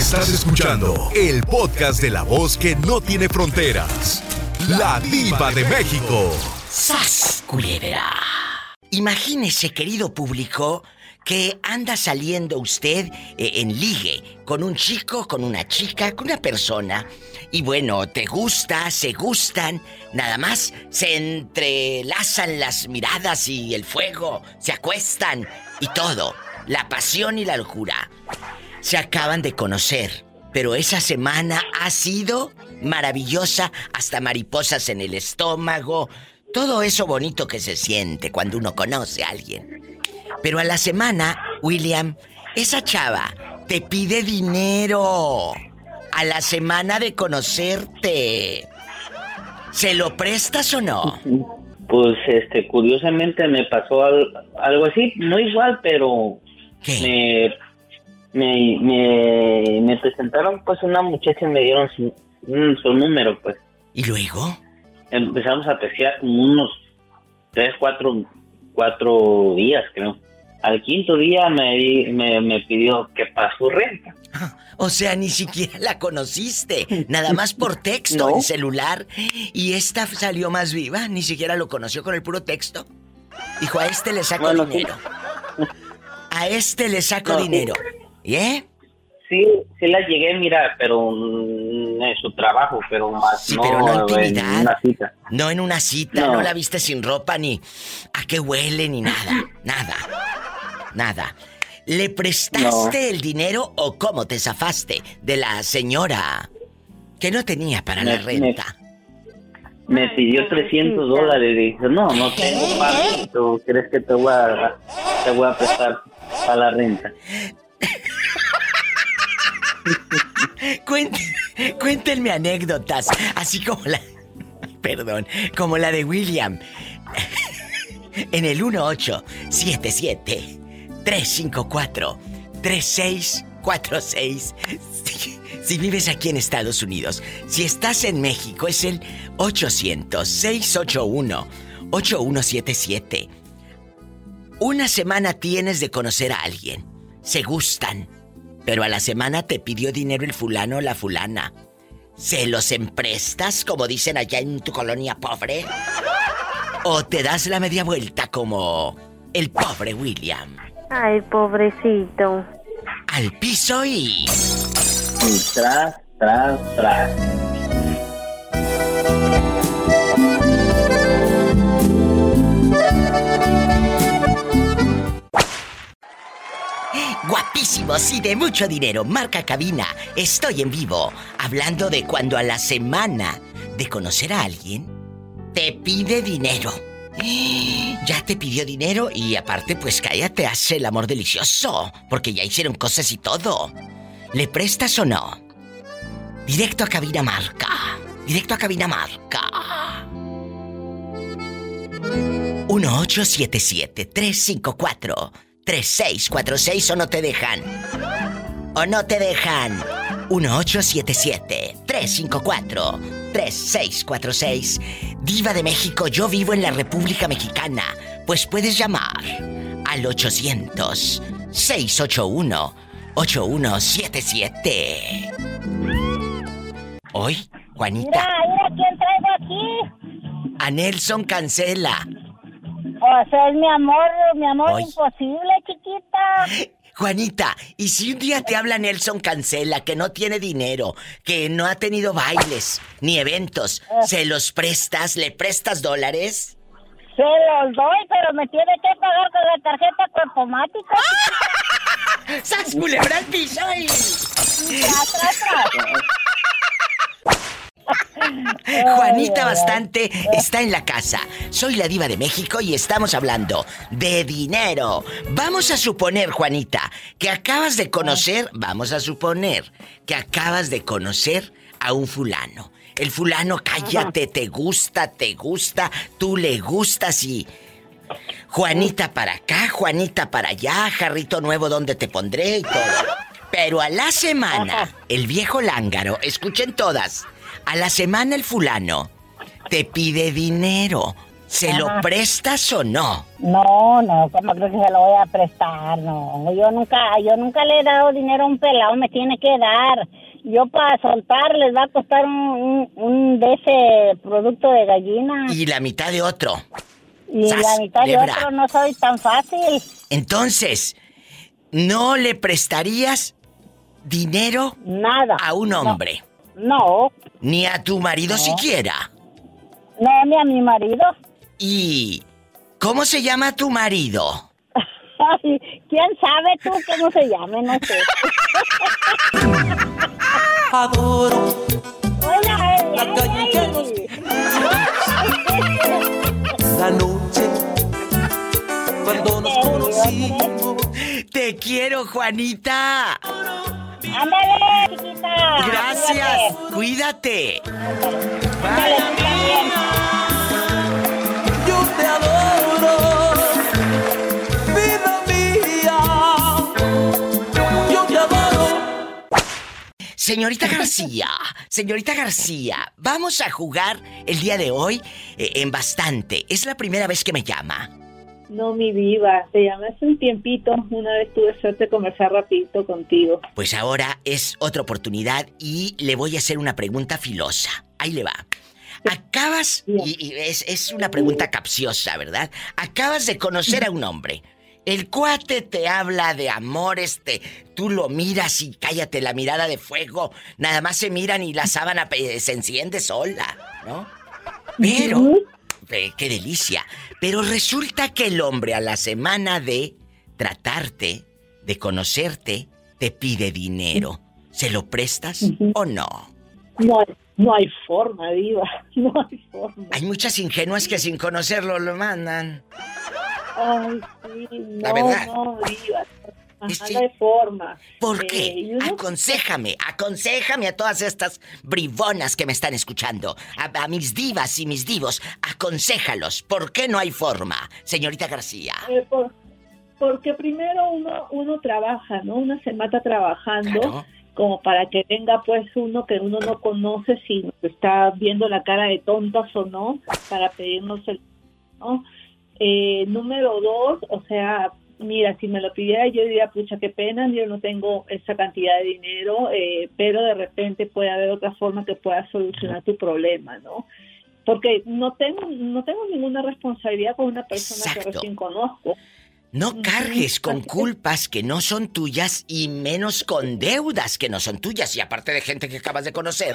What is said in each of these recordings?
Estás escuchando el podcast de la voz que no tiene fronteras. La diva de México. ¡Sas, culebra! Imagínese, querido público, que anda saliendo usted eh, en ligue con un chico, con una chica, con una persona. Y bueno, te gusta, se gustan, nada más se entrelazan las miradas y el fuego, se acuestan y todo, la pasión y la locura. Se acaban de conocer, pero esa semana ha sido maravillosa, hasta mariposas en el estómago, todo eso bonito que se siente cuando uno conoce a alguien. Pero a la semana, William, esa chava te pide dinero. A la semana de conocerte. ¿Se lo prestas o no? Pues, este, curiosamente me pasó algo así, no igual, pero ¿Qué? Me, me, me, presentaron pues una muchacha y me dieron su, su número, pues. ¿Y luego? Empezamos a apreciar como unos tres, cuatro, cuatro días, creo. Al quinto día me, me, pidió que para su renta. O sea, ni siquiera la conociste. Nada más por texto en celular. Y esta salió más viva. Ni siquiera lo conoció con el puro texto. Dijo, a este le saco dinero. A este le saco dinero. ¿Y eh? Sí, sí la llegué, mira, pero en su trabajo, pero más no, en, una cita. No en una cita, no. la viste sin ropa ni a qué huele ni nada, nada. Nada. ¿Le prestaste el dinero o cómo te zafaste de la señora que no tenía para la renta? Me, pidió 300 dólares y dije, no, no tengo más. ¿Tú crees que te voy a, te voy a prestar para la renta? cuéntenme anécdotas, así como la... Perdón, como la de William. En el 1877 354-3646. Si, vives aquí en Estados Unidos, si estás en México, es el 800-681-8177. Una semana tienes de conocer a alguien. Se gustan. Pero a la semana te pidió dinero el fulano o la fulana. ¿Se los emprestas, como dicen allá en tu colonia pobre? ¿O te das la media vuelta como el pobre William? Ay, pobrecito. Al piso y... Y tras, tras, tras. Guapísimos y de mucho dinero. Marca cabina. Estoy en vivo. Hablando de cuando a la semana de conocer a alguien te pide dinero. Ya te pidió dinero y aparte pues cállate, hace el amor delicioso, porque ya hicieron cosas y todo. ¿Le prestas o no? Directo a cabina marca. Directo a cabina marca. 1877-354-3646 o no te dejan. O no te dejan. 1877-354-3646. Diva de México, yo vivo en la República Mexicana. Pues puedes llamar al 800-681-8177. Hoy, Juanita. Mira, mira quién traigo aquí. A Nelson Cancela. O sea, es mi amor, mi amor imposible, chiquita. Juanita, ¿y si un día te habla Nelson Cancela que no tiene dinero, que no ha tenido bailes ni eventos, eh. ¿se los prestas? ¿Le prestas dólares? Se los doy, pero me tiene que pagar con la tarjeta automática. ¡Sas culebra al piso Juanita Bastante está en la casa. Soy la diva de México y estamos hablando de dinero. Vamos a suponer, Juanita, que acabas de conocer, vamos a suponer, que acabas de conocer a un fulano. El fulano, cállate, te gusta, te gusta, tú le gustas y... Juanita para acá, Juanita para allá, jarrito nuevo donde te pondré y todo. Pero a la semana, el viejo lángaro, escuchen todas, a la semana el fulano te pide dinero. ¿Se lo prestas o no? No, no, ¿cómo creo que se lo voy a prestar? No, yo nunca, yo nunca le he dado dinero a un pelado, me tiene que dar. Yo para soltar les va a costar un, un, de ese producto de gallina. Y la mitad de otro. Y la mitad de otro no soy tan fácil. Entonces, ¿no le prestarías dinero Nada. a un hombre? No. Ni a tu marido siquiera. No, ni a mi marido. ¿Y cómo se llama tu marido? ¿Quién sabe tú cómo se llama? No sé. Adoro. Hola, La calle ya nos- La noche cuando nos conocimos. Te quiero, Juanita. Ándale, chiquita. Gracias. Cuídate. Ándale. Yo te adoro, vida mía. Yo te adoro. Señorita García, señorita García, vamos a jugar el día de hoy eh, en bastante. Es la primera vez que me llama. No, mi diva, te llamé hace un tiempito. Una vez tuve suerte de conversar rapidito contigo. Pues ahora es otra oportunidad y le voy a hacer una pregunta filosa. Ahí le va. Acabas, y, y es, es una pregunta capciosa, ¿verdad? Acabas de conocer a un hombre. El cuate te habla de amor, este, tú lo miras y cállate la mirada de fuego. Nada más se miran y la sábana eh, se enciende sola, ¿no? Pero, qué delicia. Pero resulta que el hombre a la semana de tratarte, de conocerte, te pide dinero. ¿Se lo prestas o no? No, hay- no hay forma, diva. No hay forma. Hay muchas ingenuas que sin conocerlo lo mandan. Ay, sí, no, La verdad. no, diva. Ajá. No hay forma. ¿Por Eh, qué? uno- Aconsejame, aconsejame a todas estas bribonas que me están escuchando, a, a mis divas y mis divos, aconséjalos. ¿Por qué no hay forma, señorita García? eh, por- porque primero uno, uno trabaja, ¿no? Uno se mata trabajando. Claro. como para que venga pues uno que uno no conoce si nos está viendo la cara de tontas o no para pedirnos el ¿no? Eh, número dos o sea mira si me lo pidiera yo diría pucha qué pena yo no tengo esa cantidad de dinero eh, pero de repente puede haber otra forma que pueda solucionar tu problema no porque no tengo no tengo ninguna responsabilidad con una persona que recién conozco. No cargues con culpas que no son tuyas y menos con deudas que no son tuyas. Y aparte de gente que acabas de conocer.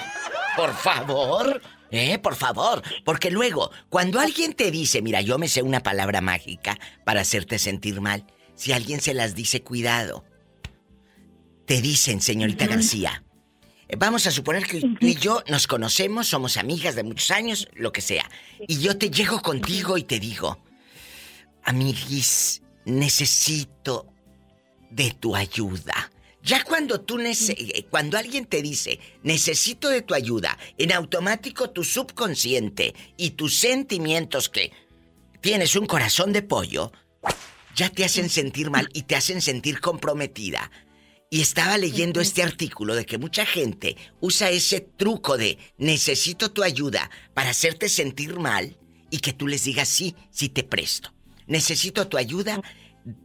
Por favor, eh, por favor, porque luego cuando alguien te dice, mira, yo me sé una palabra mágica para hacerte sentir mal, si alguien se las dice, cuidado. Te dicen, señorita García, eh, Vamos a suponer que tú y yo nos conocemos, somos amigas de muchos años, lo que sea. Y yo te llego contigo y te digo, amiguis, necesito de tu ayuda. Ya cuando tú eh, cuando alguien te dice, necesito de tu ayuda, en automático tu subconsciente y tus sentimientos que tienes un corazón de pollo, ya te hacen sentir mal y te hacen sentir comprometida. Y estaba leyendo este artículo de que mucha gente usa ese truco de necesito tu ayuda para hacerte sentir mal y que tú les digas sí, sí te presto. Necesito tu ayuda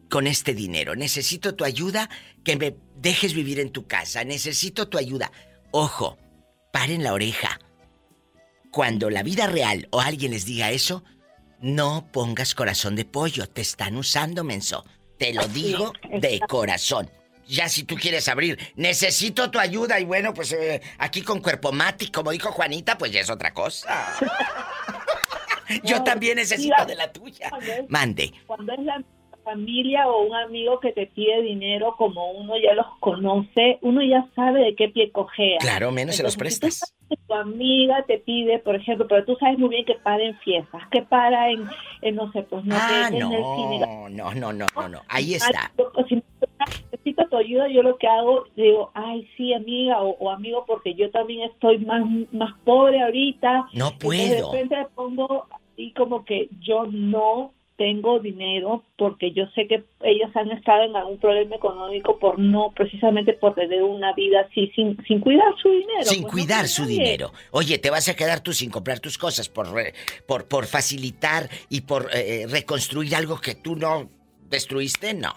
con este dinero. Necesito tu ayuda que me dejes vivir en tu casa. Necesito tu ayuda. Ojo, paren la oreja. Cuando la vida real o alguien les diga eso, no pongas corazón de pollo. Te están usando, menso. Te lo digo de corazón. Ya si tú quieres abrir, necesito tu ayuda y bueno, pues eh, aquí con cuerpo mati, como dijo Juanita, pues ya es otra cosa. Yo también necesito de la tuya. Mande. cuando es la familia o un amigo que te pide dinero, como uno ya los conoce, uno ya sabe de qué pie cojea. Claro, menos se los Entonces, si tú prestas. sabes que tu amiga te pide, por ejemplo, pero tú sabes muy bien que para en fiestas, que para en, en, no sé, pues no Ah, sé, en el cine. no, no, no, no, no, no. Ahí está. Ay, yo- Si necesito tu ayuda, yo lo que hago, digo, ay, sí, amiga o, o amigo, porque yo también estoy más, más pobre ahorita. No Entonces, de puedo. repente le pongo así como que yo no, tengo dinero porque yo sé que ellos han estado en algún problema económico por no, precisamente por tener una vida así, sin, sin cuidar su dinero. Sin pues, no cuidar su nadie. dinero. Oye, te vas a quedar tú sin comprar tus cosas por, por, por facilitar y por eh, reconstruir algo que tú no destruiste, no.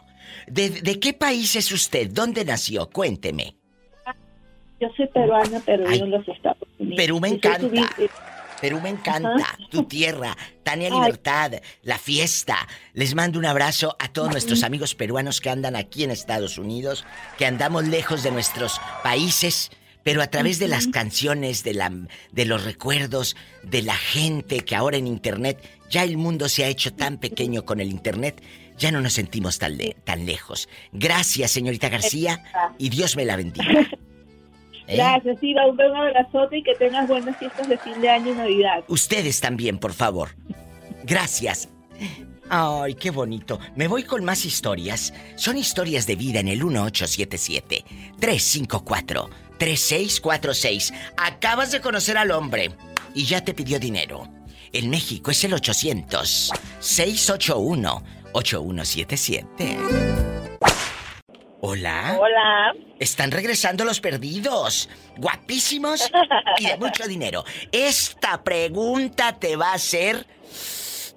¿De, de qué país es usted? ¿Dónde nació? Cuénteme. Yo soy peruana, pero Ay, vivo en los Estados Unidos. Perú me soy encanta. Perú me encanta, tu tierra, Tania. Libertad, la fiesta. Les mando un abrazo a todos nuestros amigos peruanos que andan aquí en Estados Unidos, que andamos lejos de nuestros países, pero a través de las canciones, de, la, de los recuerdos, de la gente que ahora en Internet, ya el mundo se ha hecho tan pequeño con el Internet, ya no nos sentimos tan, le- tan lejos. Gracias, señorita García, y Dios me la bendiga. ¿Eh? Gracias, Iba, un gran abrazote y que tengas buenas fiestas de fin de año y Navidad. Ustedes también, por favor. Gracias. Ay, qué bonito. Me voy con más historias. Son historias de vida en el 1877-354-3646. Acabas de conocer al hombre y ya te pidió dinero. En México es el 800-681-8177. Hola. Hola. Están regresando los perdidos. Guapísimos y de mucho dinero. Esta pregunta te va a hacer.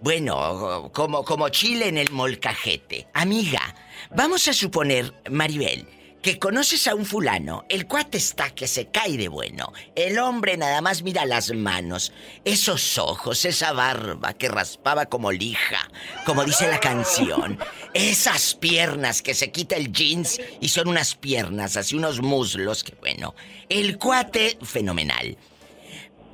Bueno, como, como chile en el molcajete. Amiga, vamos a suponer, Maribel, que conoces a un fulano. El cuate está que se cae de bueno. El hombre nada más mira las manos, esos ojos, esa barba que raspaba como lija, como dice la canción. Esas piernas que se quita el jeans y son unas piernas, así unos muslos, que bueno. El cuate, fenomenal.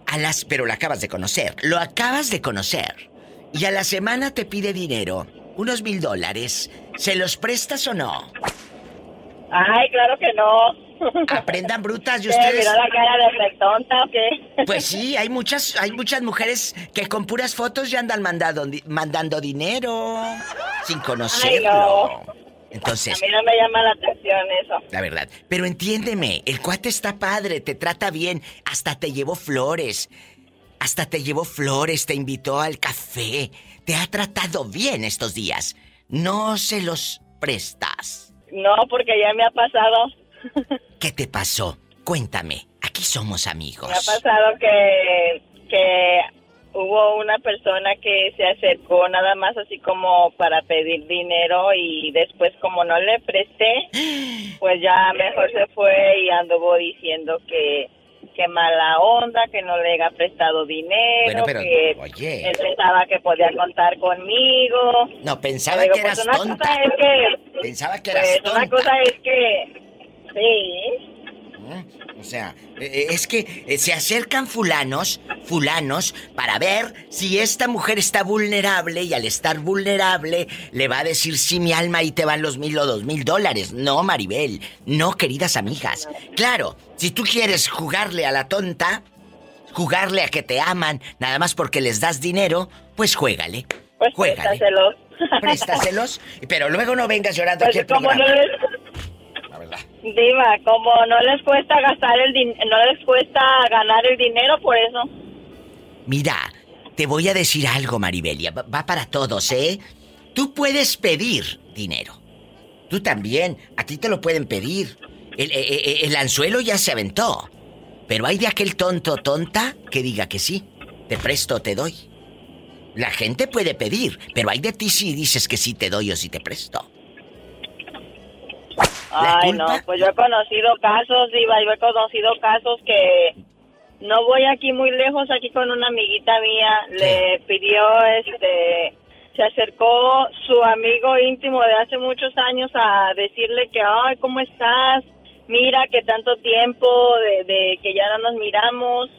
A pero lo acabas de conocer. Lo acabas de conocer. Y a la semana te pide dinero. Unos mil dólares. ¿Se los prestas o no? Ay, claro que no. Aprendan brutas y ¿Qué, ustedes. miró la cara de rectonta o qué? Pues sí, hay muchas, hay muchas mujeres que con puras fotos ya andan mandando, mandando dinero. Sin conocerlo. no. Entonces, A mí no me llama la atención eso. La verdad. Pero entiéndeme, el cuate está padre, te trata bien, hasta te llevó flores. Hasta te llevó flores, te invitó al café. Te ha tratado bien estos días. No se los prestas. No, porque ya me ha pasado. ¿Qué te pasó? Cuéntame. Aquí somos amigos. Me ha pasado que, que hubo una persona que se acercó nada más así como para pedir dinero y después como no le presté, pues ya mejor se fue y anduvo diciendo que que mala onda, que no le haya prestado dinero, Bueno, pero, que oye. él pensaba que podía contar conmigo. No, pensaba Digo, que pues eras una tonta. cosa es que Pensaba que eras pues, una tonta. cosa es que sí, ¿Mm? O sea, eh, es que eh, se acercan fulanos, fulanos, para ver si esta mujer está vulnerable y al estar vulnerable le va a decir si mi alma ahí te van los mil o dos mil dólares. No, Maribel, no, queridas amigas. Claro, si tú quieres jugarle a la tonta, jugarle a que te aman nada más porque les das dinero, pues juégale. pues Juégale. préstaselos. Préstaselos, pero luego no vengas llorando aquí Pues al no les. Diva, como no les cuesta gastar el no les cuesta ganar el dinero, por eso. Mira, te voy a decir algo, Maribelia. Va para todos, ¿eh? Tú puedes pedir dinero. Tú también. A ti te lo pueden pedir. El, eh, eh, el anzuelo ya se aventó. Pero hay de aquel tonto tonta que diga que sí. Te presto te doy. La gente puede pedir, pero hay de ti si dices que sí te doy o si te presto. ¿La Ay, no, pues yo he conocido casos, Diva, yo he conocido casos que no voy aquí muy lejos, aquí con una amiguita mía, le pidió, este, se acercó su amigo íntimo de hace muchos años a decirle que, ay, ¿cómo estás? Mira que tanto tiempo de, de que ya no nos miramos.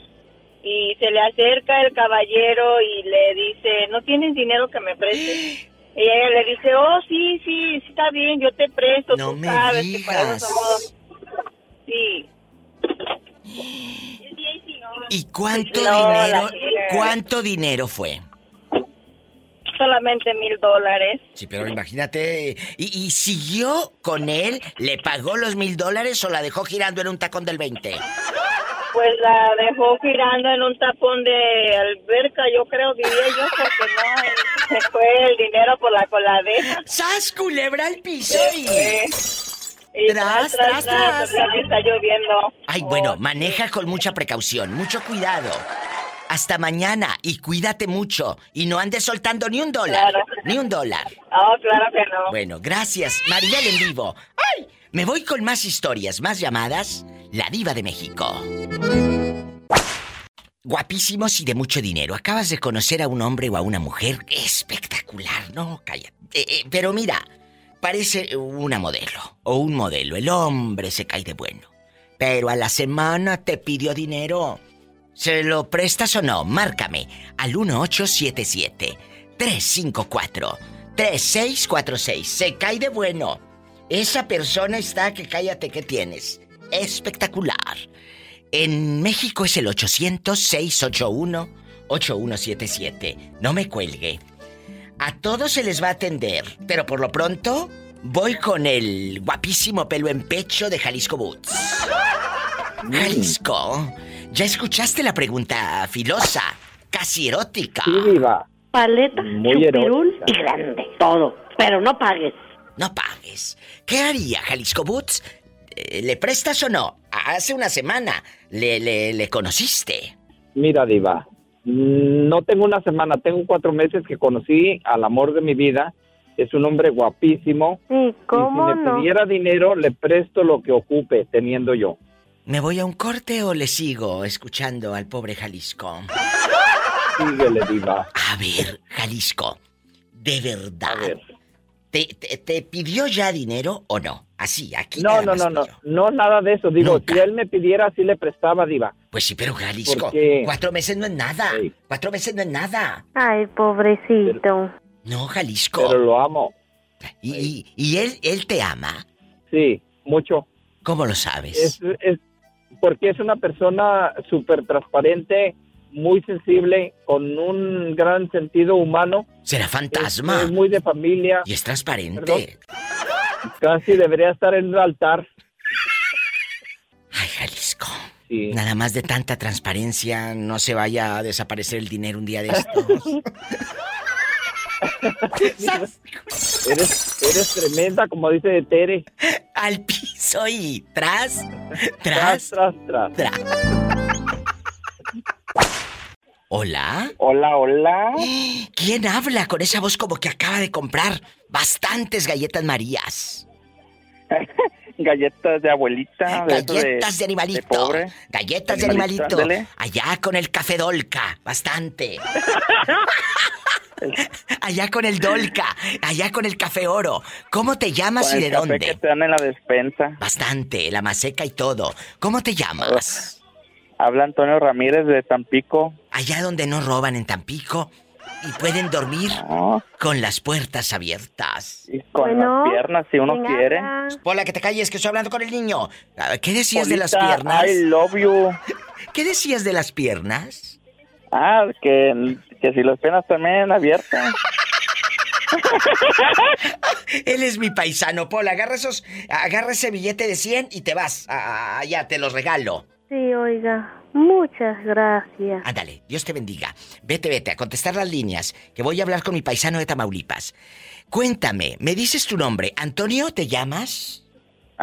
Y se le acerca el caballero y le dice, ¿no tienes dinero que me prestes? Y ella le dice, oh, sí, sí, sí está bien, yo te presto, No tú me sabes que para eso somos... Sí. ¿Y cuánto No, dinero? ¿Cuánto dinero fue? Solamente mil dólares. Sí, pero imagínate. ¿Y, y siguió con él? ¿Le pagó los mil dólares o la dejó girando en un tacón del 20? Pues la dejó girando en un tapón de alberca, yo creo, diría yo, porque no, se fue el dinero por la coladera. ¡Sas, culebra al piso! Y... Y Tras, tras, tras. está lloviendo. Ay, bueno, maneja con mucha precaución, mucho cuidado. Hasta mañana y cuídate mucho. Y no andes soltando ni un dólar. Claro. Ni un dólar. Oh, claro que no. Bueno, gracias. Maribel en vivo. ¡Ay! Me voy con más historias, más llamadas. La diva de México. Guapísimos y de mucho dinero. Acabas de conocer a un hombre o a una mujer espectacular. No, cállate. Eh, eh, pero mira, parece una modelo o un modelo. El hombre se cae de bueno. Pero a la semana te pidió dinero. ¿Se lo prestas o no? Márcame al 1877 354 3646. Se cae de bueno. Esa persona está que cállate que tienes. Espectacular. En México es el 800-681-8177. No me cuelgue. A todos se les va a atender, pero por lo pronto voy con el guapísimo pelo en pecho de Jalisco Boots. Jalisco, ¿ya escuchaste la pregunta filosa, casi erótica? Sí, diva. Paleta, Muy chupirul erótica. y grande. Todo. Pero no pagues. No pagues. ¿Qué haría Jalisco Boots? Eh, ¿Le prestas o no? Hace una semana le, le, le conociste. Mira, diva. mm, No tengo una semana, tengo cuatro meses que conocí al amor de mi vida. Es un hombre guapísimo. Sí, ¿cómo y si me no? pidiera dinero, le presto lo que ocupe, teniendo yo. ¿Me voy a un corte o le sigo escuchando al pobre Jalisco? Síguele, diva. A ver, Jalisco, de A verdad. ver. ¿Te, te, te pidió ya dinero o no? Así, aquí. No, no, no, no. No, nada de eso. Digo, Nunca. si él me pidiera, sí le prestaba, diva. Pues sí, pero Jalisco, Porque- cuatro meses no es nada. Sí. Cuatro meses no es nada. Ay, pobrecito. No, Jalisco. Pero lo amo. Y, y, y él, él te ama. Sí, mucho. ¿Cómo lo sabes? Es, es porque es una persona súper transparente, muy sensible, con un gran sentido humano. Será fantasma. es muy de familia. Y es transparente. Perdón. Casi debería estar en el altar. Ay, Jalisco. Sí. Nada más de tanta transparencia, no se vaya a desaparecer el dinero un día de estos. Eres, eres tremenda, como dice Tere. Al piso y tras, Tras, tras, tras, tras. Hola. Hola, hola. ¿Quién habla con esa voz como que acaba de comprar bastantes galletas Marías? Galletas de abuelita. de Galletas de, animalito. de pobre. Galletas de Animalito, animalito. Allá con el café Dolca. Bastante. allá con el Dolca. Allá con el café oro. ¿Cómo te llamas Con y el de café dónde? que te dan en la despensa. Bastante. La maseca y todo. ¿Cómo te llamas? Habla Antonio Ramírez de Tampico. Allá donde no roban en Tampico. Y pueden dormir No, con las puertas abiertas. y con Bueno, las piernas si uno ¿quién quiere. habla? Pola, que te calles, que estoy hablando con el niño. ¿Qué decías de las piernas? I love you. ¿Qué decías de las piernas? Ah, que, que si las piernas también abiertas. Él es mi paisano, Pola. Agarra, esos, agarra ese billete de 100 y te vas. Ah, ya, te los regalo. Sí, oiga. Muchas gracias. Ándale, Dios te bendiga. Vete, vete, a contestar las líneas, que voy a hablar con mi paisano de Tamaulipas. Cuéntame, ¿me dices tu nombre? ¿Antonio te llamas?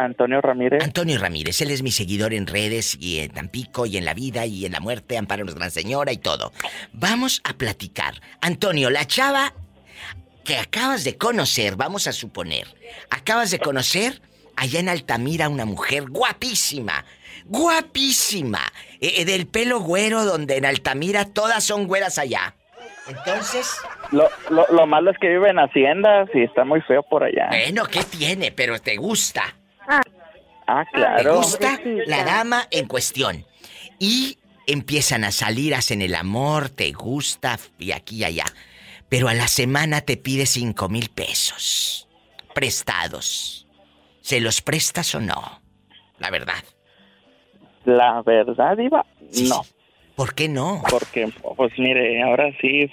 Antonio Ramírez. Antonio Ramírez, él es mi seguidor en redes y en Tampico y en la vida y en la muerte, Amparanos Gran Señora y todo. Vamos a platicar. Antonio, la chava que acabas de conocer, vamos a suponer, acabas de conocer allá en Altamira una mujer guapísima, guapísima, eh, eh, del pelo güero donde en Altamira todas son güeras allá. Entonces, Lo, lo, lo malo es que vive en haciendas y está muy feo por allá. bueno, ¿qué tiene? Pero te gusta. Ah, Te claro. gusta Pobrecita. la dama en cuestión. Y empiezan a salir, hacen el amor, te gusta y aquí y allá. Pero a la semana te pide cinco mil pesos. Prestados. ¿Se los prestas o no? La verdad. La verdad, Iba, Sí, no. sí. ¿Por qué no? Porque, pues mire, ahora sí,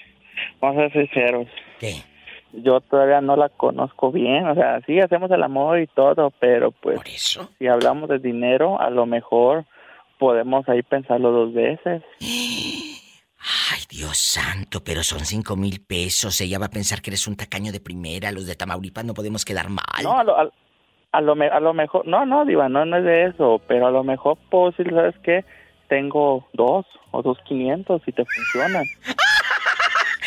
vamos a ser sinceros. ¿Qué? Yo todavía no la conozco bien, o sea, sí hacemos el amor y todo, pero pues ¿Por eso? si hablamos de dinero, a lo mejor podemos ahí pensarlo dos veces. Ay, Dios santo, pero son cinco mil pesos. Ella va a pensar que eres un tacaño de primera. Los de Tamaulipas no podemos quedar mal. No, a lo, a, a lo, a lo mejor, no, no, Diva, no, no es de eso, pero a lo mejor puedo decir, ¿sabes qué? Tengo dos o dos quinientos y te funcionan.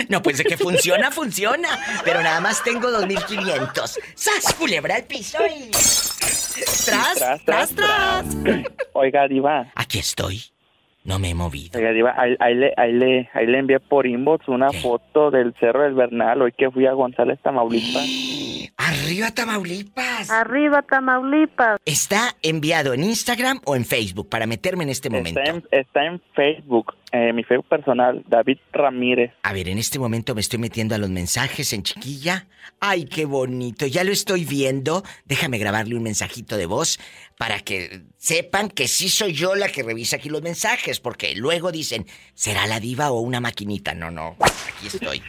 No, pues de que funciona, funciona. Pero nada más tengo 2500. ¡Sas, culebra al piso y... ¡Tras, tras, tras! Oiga, Diva. Aquí estoy. No me he movido. Oiga, Diva, ahí, ahí le, ahí, le, ahí le envié por inbox una foto del Cerro del Bernal hoy que fui a González, Tamaulipas. ¡Arriba, Tamaulipas! Arriba, Tamaulipas. ¿Está enviado en Instagram o en Facebook para meterme en este momento? Está en, está en Facebook, eh, mi Facebook personal, David Ramírez. A ver, en este momento me estoy metiendo a los mensajes en chiquilla. ¡Ay, qué bonito! Ya lo estoy viendo. Déjame grabarle un mensajito de voz para que sepan que sí soy yo la que revisa aquí los mensajes, porque luego dicen, ¿será la diva o una maquinita? No, no, aquí estoy.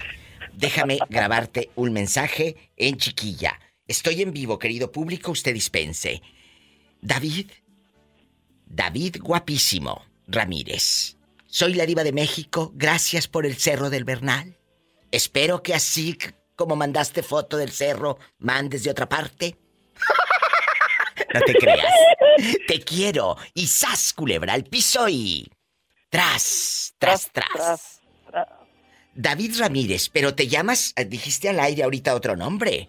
Déjame grabarte un mensaje en chiquilla. Estoy en vivo, querido público, usted dispense. David, David guapísimo, Ramírez. Soy la diva de México, gracias por el Cerro del Bernal. Espero que así como mandaste foto del cerro, mandes de otra parte. No te creas. Te quiero. Y sas, culebra al piso y... Tras, tras, tras. David Ramírez, pero te llamas, eh, dijiste al aire ahorita otro nombre.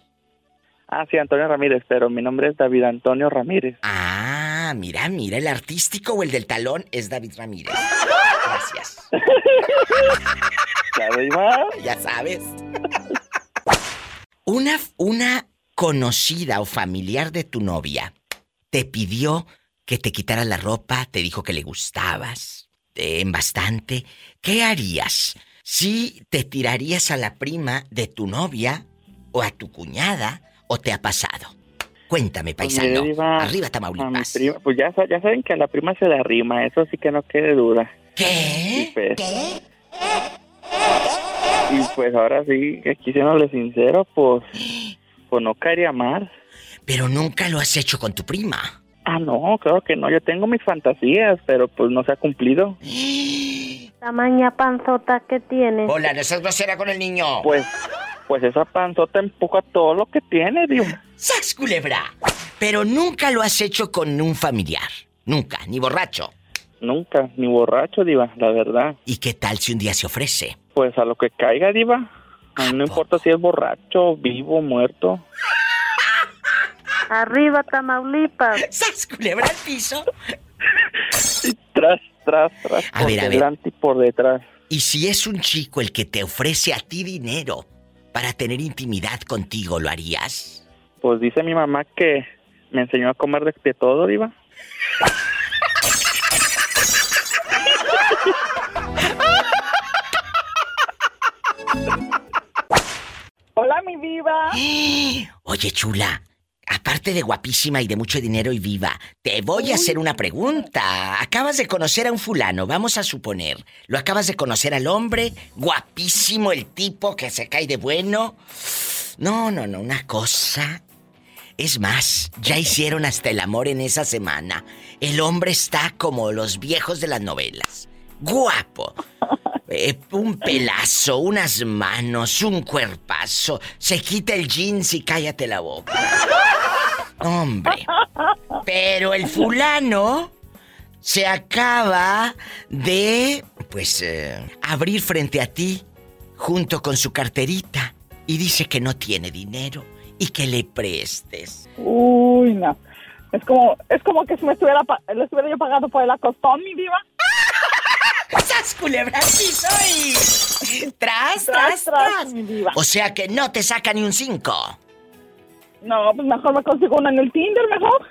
Ah, sí, Antonio Ramírez, pero mi nombre es David Antonio Ramírez. Ah, mira, mira, el artístico o el del talón es David Ramírez. Gracias. Ya sabes. Una, una conocida o familiar de tu novia te pidió que te quitaras la ropa, te dijo que le gustabas eh, en bastante. ¿Qué harías? ¿Si te tirarías a la prima de tu novia o a tu cuñada o te ha pasado? Cuéntame, Pues, paisano. Arriba, a mi Tamaulipas. prima- pues ya, ya saben que a la prima se le arrima, eso sí que no quede duda. ¿Qué? Y pues, y pues ahora sí, aquí siéndole sincero, pues, pues no caería mal. Pero nunca lo has hecho con tu prima. Ah, no, claro que no, yo tengo mis fantasías, pero pues no se ha cumplido. Tamaña panzota que tiene. Hola, no seas grosera con el niño. Pues, pues esa panzota empuja todo lo que tiene, Dios. ¡Sas, culebra! Pero nunca lo has hecho con un familiar. Nunca, ni borracho. Nunca, ni borracho, Diva, la verdad. ¿Y qué tal si un día se ofrece? Pues a lo que caiga, Diva. A mí no importa si es borracho, vivo, muerto. Arriba, Tamaulipas. ¡Sas, culebra al piso! Tras, tras, tras, A por ver, a ver. delante y por detrás. Y si es un chico el que te ofrece a ti dinero para tener intimidad contigo, ¿lo harías? Pues dice mi mamá que me enseñó a comer de todo, Diva. Hola, mi viva. Oye, chula, aparte de guapísima y de mucho dinero y viva, te voy a hacer una pregunta. Acabas de conocer a un fulano, vamos a suponer. Lo acabas de conocer al hombre, guapísimo el tipo que se cae de bueno. No, no, no, una cosa. Es más, ya hicieron hasta el amor en esa semana. El hombre está como los viejos de las novelas. Guapo. Eh, un pelazo, unas manos, un cuerpazo. Se quita el jeans y cállate la boca. Hombre. Pero el fulano se acaba de, pues, eh, abrir frente a ti junto con su carterita y dice que no tiene dinero y que le prestes. Uy, no. Es como, es como que si me estuviera, le estuviera yo pagando por el acostón, mi diva. ¡Sas, culebra, sí soy! ¡Tras, tras, Tras, tras, mi diva. O sea que no te saca ni un cinco. No, pues mejor me consigo una en el Tinder, mejor.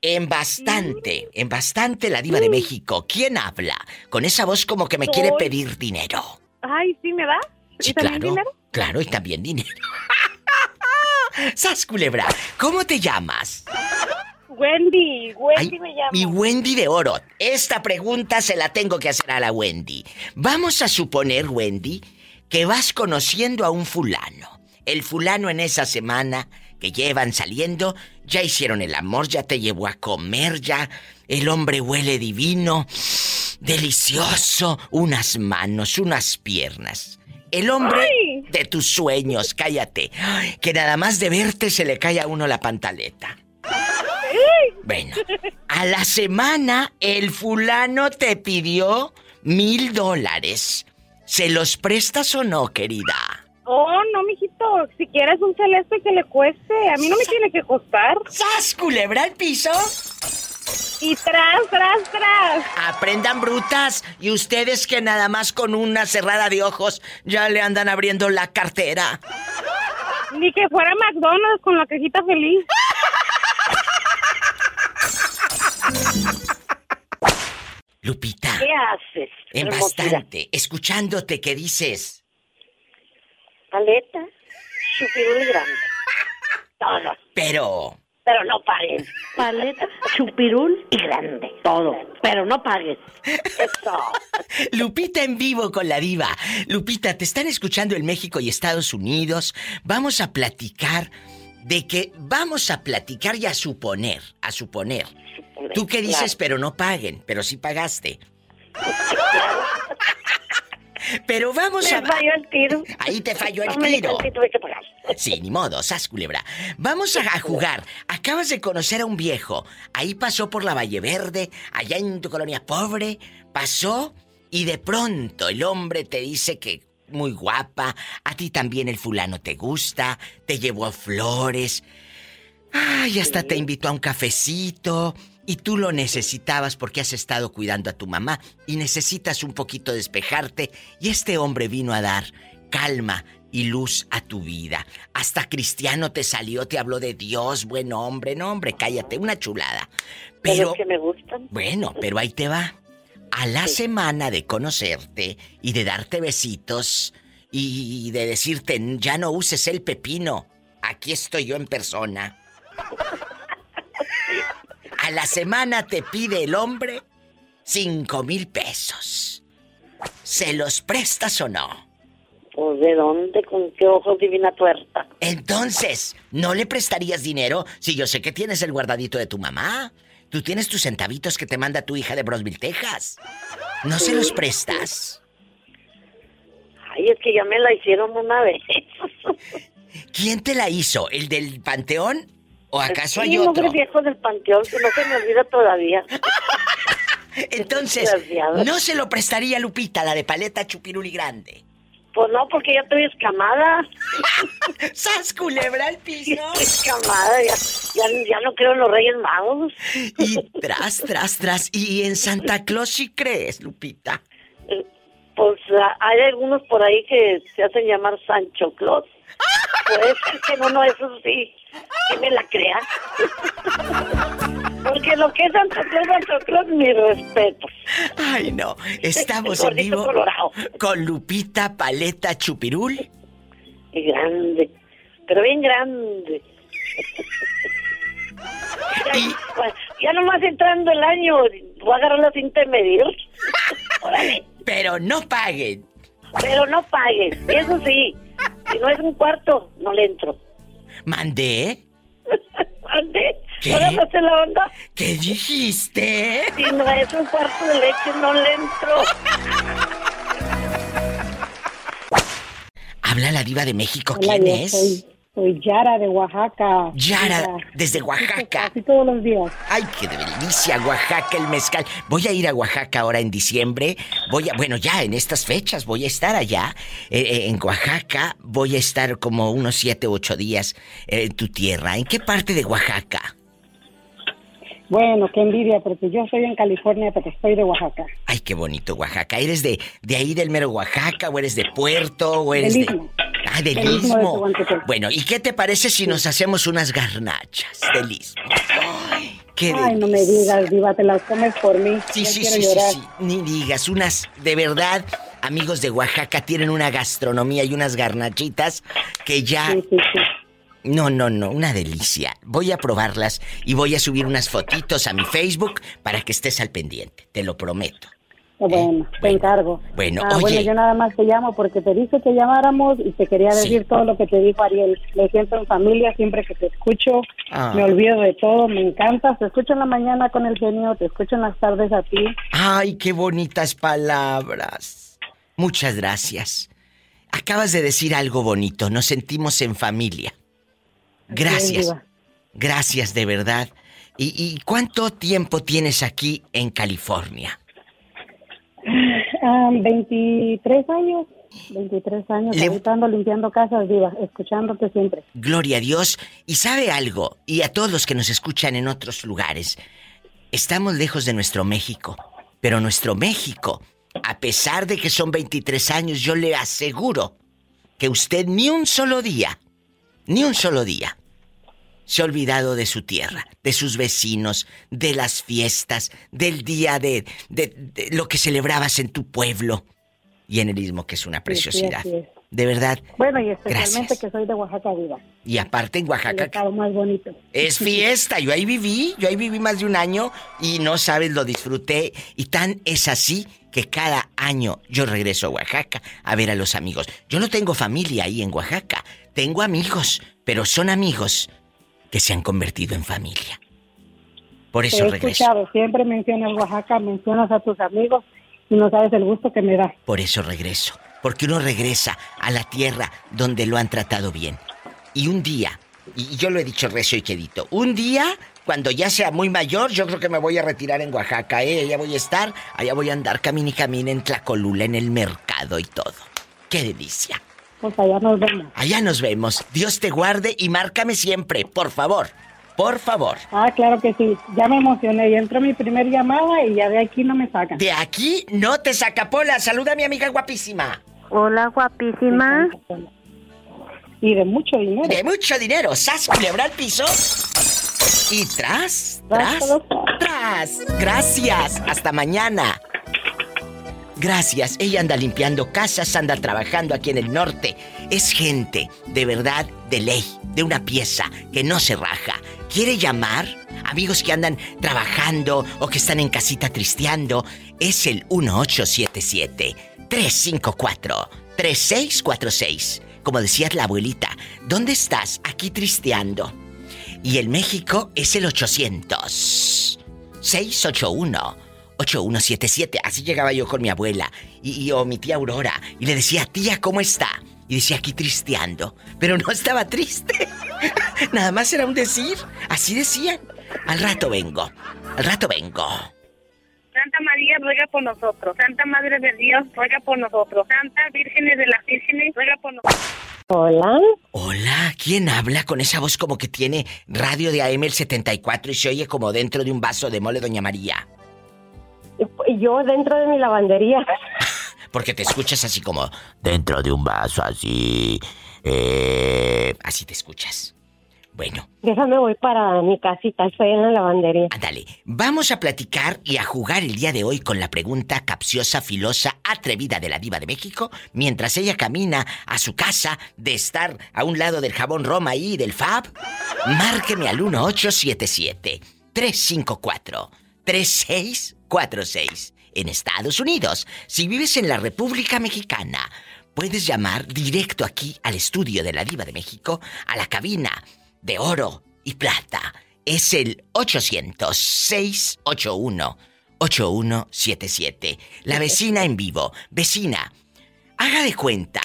En bastante, en bastante la diva de México. ¿Quién habla? Con esa voz como que me quiere pedir dinero. Ay, ¿sí me da? Sí, ¿Y claro. dinero? Claro, y también dinero. ¡Sas, culebra! ¿Cómo te llamas? Wendy, Wendy Ay, me llama. Mi Wendy de oro. Esta pregunta se la tengo que hacer a la Wendy. Vamos a suponer, Wendy, que vas conociendo a un fulano. El fulano en esa semana que llevan saliendo, ya hicieron el amor, ya te llevó a comer, ya el hombre huele divino, delicioso, unas manos, unas piernas. El hombre Ay. de tus sueños, cállate, que nada más de verte se le cae a uno la pantaleta. Bueno, a la semana el fulano te pidió mil dólares. ¿Se los prestas o no, querida? Oh, no, mijito. Si quieres un celeste que le cueste, a mí no me tiene que costar. ¡Sas, culebra al piso! Y tras, tras, tras. Aprendan brutas y ustedes que nada más con una cerrada de ojos ya le andan abriendo la cartera. Ni que fuera McDonald's con la cajita feliz. Lupita, ¿Qué haces? en hermosura? bastante, escuchándote que dices, Paleta, chupirul grande. Todo. pero Pero no pagues. Paleta, chupirul y grande. Todo. Pero no pagues. Eso. Lupita en vivo con la diva. Lupita, te están escuchando en México y Estados Unidos. Vamos a platicar de que vamos a platicar y a suponer, a suponer. Tú que dices, pero no paguen, pero sí pagaste. Pero vamos Me a... falló el tiro. Ahí te falló el No tiro. cuenta y tuve que pagar. Sí, ni modo, sas culebra. Vamos a, a jugar. Acabas de conocer a un viejo. Ahí pasó por la Valle Verde, allá en tu colonia pobre. Pasó y de pronto el hombre te dice que muy guapa, a ti también el fulano te gusta, te llevó flores. Ay, hasta te invitó a un cafecito. Y tú lo necesitabas porque has estado cuidando a tu mamá y necesitas un poquito despejarte. Y este hombre vino a dar calma y luz a tu vida. Hasta cristiano te salió, te habló de Dios, buen hombre. No, hombre, cállate, una chulada. Pero Pero, que me gustan. bueno, pero ahí te va. A la semana de conocerte y de darte besitos y de decirte, ya no uses el pepino, aquí estoy yo en persona. A la semana te pide el hombre cinco mil pesos. ¿Se los prestas o no? Pues de dónde, con qué ojos divina tuerta. Entonces, ¿no le prestarías dinero si yo sé que tienes el guardadito de tu mamá? Tú tienes tus centavitos que te manda tu hija de Brosville, Texas. ¿No se los prestas? Ay, es que ya me la hicieron una vez. ¿Quién te la hizo? ¿El del panteón? ¿O acaso hay otro? hombre viejo del panteón que no se me olvida todavía. Entonces. ¿no se lo prestaría Lupita, la de paleta chupiruli grande? Pues no, porque ya estoy escamada. ¡Sas, culebra al piso! escamada, ya, ya, ya no creo en los Reyes Magos. Y tras, tras, tras. ¿Y en Santa Claus sí crees, Lupita? Pues ah, hay algunos por ahí que se hacen llamar Sancho Claus. Puede ser que en uno de esos sí, sí me la crea. Porque lo que es Santo Claus, Santo Claus, mi respeto. Ay, no. Estamos en vivo colorado. con Lupita Paleta Chupirul. Y grande, pero bien grande. Ya, ya nomás entrando el año, voy a agarrar la cinta de medir. Órale. Pero no paguen. Pero no pagues, eso sí. Si no es un cuarto, no le entro. ¿Mandé? ¿Ande? ¿Qué? ¿Ahora la onda? ¿Qué dijiste? Si no es un cuarto de leche, no le entro. Habla la diva de México. ¿Quién es? Soy, soy Yara de Oaxaca. Yara, desde Oaxaca. Casi todos los días. Ay, qué delicia, Oaxaca, el mezcal. Voy a ir a Oaxaca ahora en diciembre. Voy a, bueno, ya en estas fechas voy a estar allá. eh, eh, en Oaxaca voy a estar como unos siete u ocho días eh, en tu tierra. ¿En qué parte de Oaxaca? Bueno, qué envidia, porque yo estoy en California, pero estoy de Oaxaca. Ay, qué bonito Oaxaca. ¿Eres de, de ahí del mero Oaxaca o eres de Puerto o eres Del de... Istmo. Ah, del Del Istmo de Istmo. Tehuantepec. Bueno, ¿y qué te parece si nos hacemos unas garnachas del Istmo? Ay, qué Ay, no me digas, Diva, te las comes por mí. Sí, Ya sí, sí, sí, llorar. sí. Ni digas, unas, de verdad, amigos de Oaxaca tienen una gastronomía y unas garnachitas que ya... No, no, no, una delicia. Voy a probarlas y voy a subir unas fotitos a mi Facebook para que estés al pendiente, te lo prometo. Bueno, te encargo. Bueno, Ah, oye. bueno, yo nada más te llamo porque te dije que llamáramos y te quería Sí. decir todo lo que te dijo Ariel. Me siento en familia siempre que te escucho. Ah. Me olvido de todo, me encanta. Te escucho en la mañana con el genio, te escucho en las tardes a ti. Ay, qué bonitas palabras. Muchas gracias. Acabas de decir algo bonito, nos sentimos en familia. Gracias. Gracias de verdad. ¿Y, y cuánto tiempo tienes aquí en California? Ah, 23 años. 23 años. Le- limpiando casas, Diva, escuchándote siempre. Gloria a Dios. Y sabe algo, y a todos los que nos escuchan en otros lugares, estamos lejos de nuestro México, pero nuestro México, a pesar de que son 23 años, yo le aseguro que usted ni un solo día, ni un solo día, se ha olvidado de su tierra, de sus vecinos, de las fiestas, del día de, de- de lo que celebrabas en tu pueblo y en el mismo que es una preciosidad. De verdad. Bueno, y especialmente Gracias. que soy de Oaxaca, Diva. Y aparte en Oaxaca estado más bonito. es fiesta. Yo ahí viví, yo ahí viví más de un año y no sabes, lo disfruté. Y tan es así que cada año yo regreso a Oaxaca a ver a los amigos. Yo no tengo familia ahí en Oaxaca, tengo amigos, pero son amigos que se han convertido en familia. Por eso he regreso. escuchado, siempre mencionas Oaxaca, mencionas a tus amigos y no sabes el gusto que me da. Por eso regreso. Porque uno regresa a la tierra donde lo han tratado bien. Y un día, y yo lo he dicho recio y quedito, un día, cuando ya sea muy mayor, yo creo que me voy a retirar en Oaxaca, ¿eh? Allá voy a estar, allá voy a andar camine y camine en Tlacolula, en el mercado y todo. ¡Qué delicia! Pues allá nos vemos. Allá nos vemos. Dios te guarde y márcame siempre, por favor. Por favor. Ah, claro que sí. Ya me emocioné y entró mi primer llamada y ya de aquí no me sacan. De aquí no te saca Pola. Saluda a mi amiga guapísima. Hola, guapísima. Y de mucho dinero. De mucho dinero. Sas, culebra al piso. Y tras, tras, tras. Gracias. Hasta mañana. Gracias. Ella anda limpiando casas, anda trabajando aquí en el norte. Es gente, de verdad, de ley, de una pieza que no se raja. ¿Quiere llamar? Amigos que andan trabajando o que están en casita tristeando. Es el 1877-354-3646. Como decía la abuelita, ¿dónde estás? Aquí tristeando. Y el México es el 800 681 8177. Así llegaba yo con mi abuela y, y- o mi tía Aurora y le decía, "Tía, ¿cómo está?" Y decía aquí tristeando, pero no estaba triste. Nada más era un decir, así decían. Al rato vengo. Al rato vengo. Santa María ruega por nosotros. Santa Madre de Dios ruega por nosotros. Santa Vírgenes de las Vírgenes ruega por nosotros. Hola. Hola, ¿quién habla con esa voz como que tiene radio de AM el 74 y se oye como dentro de un vaso de mole, doña María? Yo dentro de mi lavandería. Porque te escuchas así como dentro de un vaso así. eh, así te escuchas. Bueno, Déjame voy para mi casita, estoy en la lavandería. ándale. Vamos a platicar y a jugar el día de hoy con la pregunta capciosa, filosa, atrevida de la diva de México, mientras ella camina a su casa de estar a un lado del jabón Roma y del Fab. Márqueme al 1877 354 3646 en Estados Unidos. Si vives en la República Mexicana, puedes llamar directo aquí al estudio de la Diva de México, a la cabina de oro y plata. Es el 800-681-8177. La vecina en vivo. Vecina, haga de cuenta.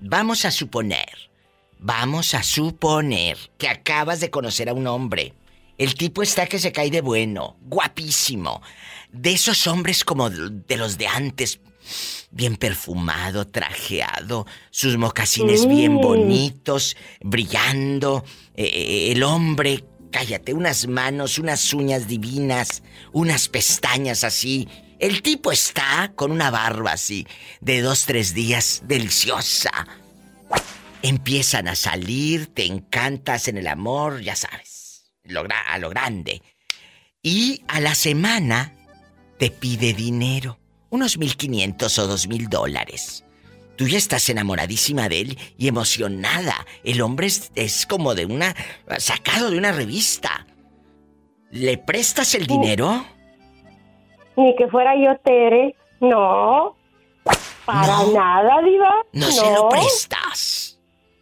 Vamos a suponer, vamos a suponer que acabas de conocer a un hombre. El tipo está que se cae de bueno, guapísimo. De esos hombres como de los de antes, bien perfumado, trajeado, sus mocasines bien Mm. bonitos, brillando. eh, eh, el hombre, cállate, unas manos, unas uñas divinas, unas pestañas así. El tipo está con una barba así, de dos, tres días, deliciosa. Empiezan a salir, te encantas en el amor, ya sabes, lo a lo grande. Y a la semana te pide dinero, unos 1.500 o 2.000 dólares. Tú ya estás enamoradísima de él y emocionada. El hombre es, es como de una... sacado de una revista. ¿Le prestas el dinero? Ni que fuera yo Tere. No, para nada, diva. No, se lo prestas.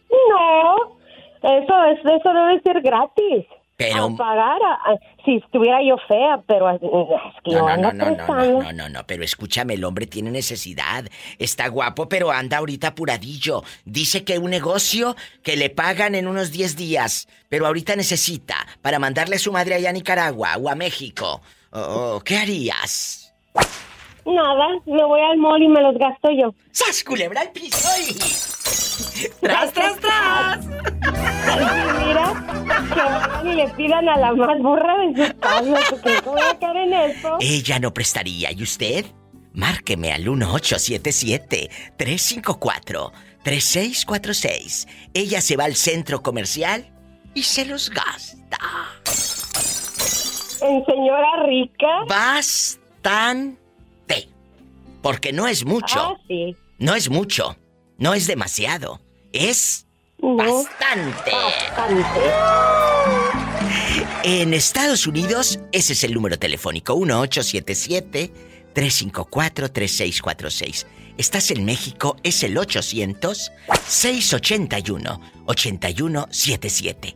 No, eso es, eso debe ser gratis. Pero- A pagar, a- a- si estuviera yo fea, pero es que No, no, ando no, no, no, no, no, no, pero escúchame, el hombre tiene necesidad. Está guapo, pero anda ahorita apuradillo. Dice que un negocio que le pagan en unos 10 días, pero ahorita necesita para mandarle a su madre allá a Nicaragua o a México. Oh, ¿Qué harías? Nada, me voy al mall y me los gasto yo. ¡Sas, culebra al piso ¡Tras, tras, tras! Mira, que y le pidan a la más burra de sus casas, porque ¿cómo voy a caer en eso? Ella no prestaría. ¿Y usted? Márqueme al 1877-354-3646. Ella se va al centro comercial y se los gasta. En señora rica. Bastante. Porque no es mucho. Ah, sí. No es mucho. No es demasiado. Es bastante. En Estados Unidos, ese es el número telefónico 1877-354-3646. Estás en México, es el 800-681-8177.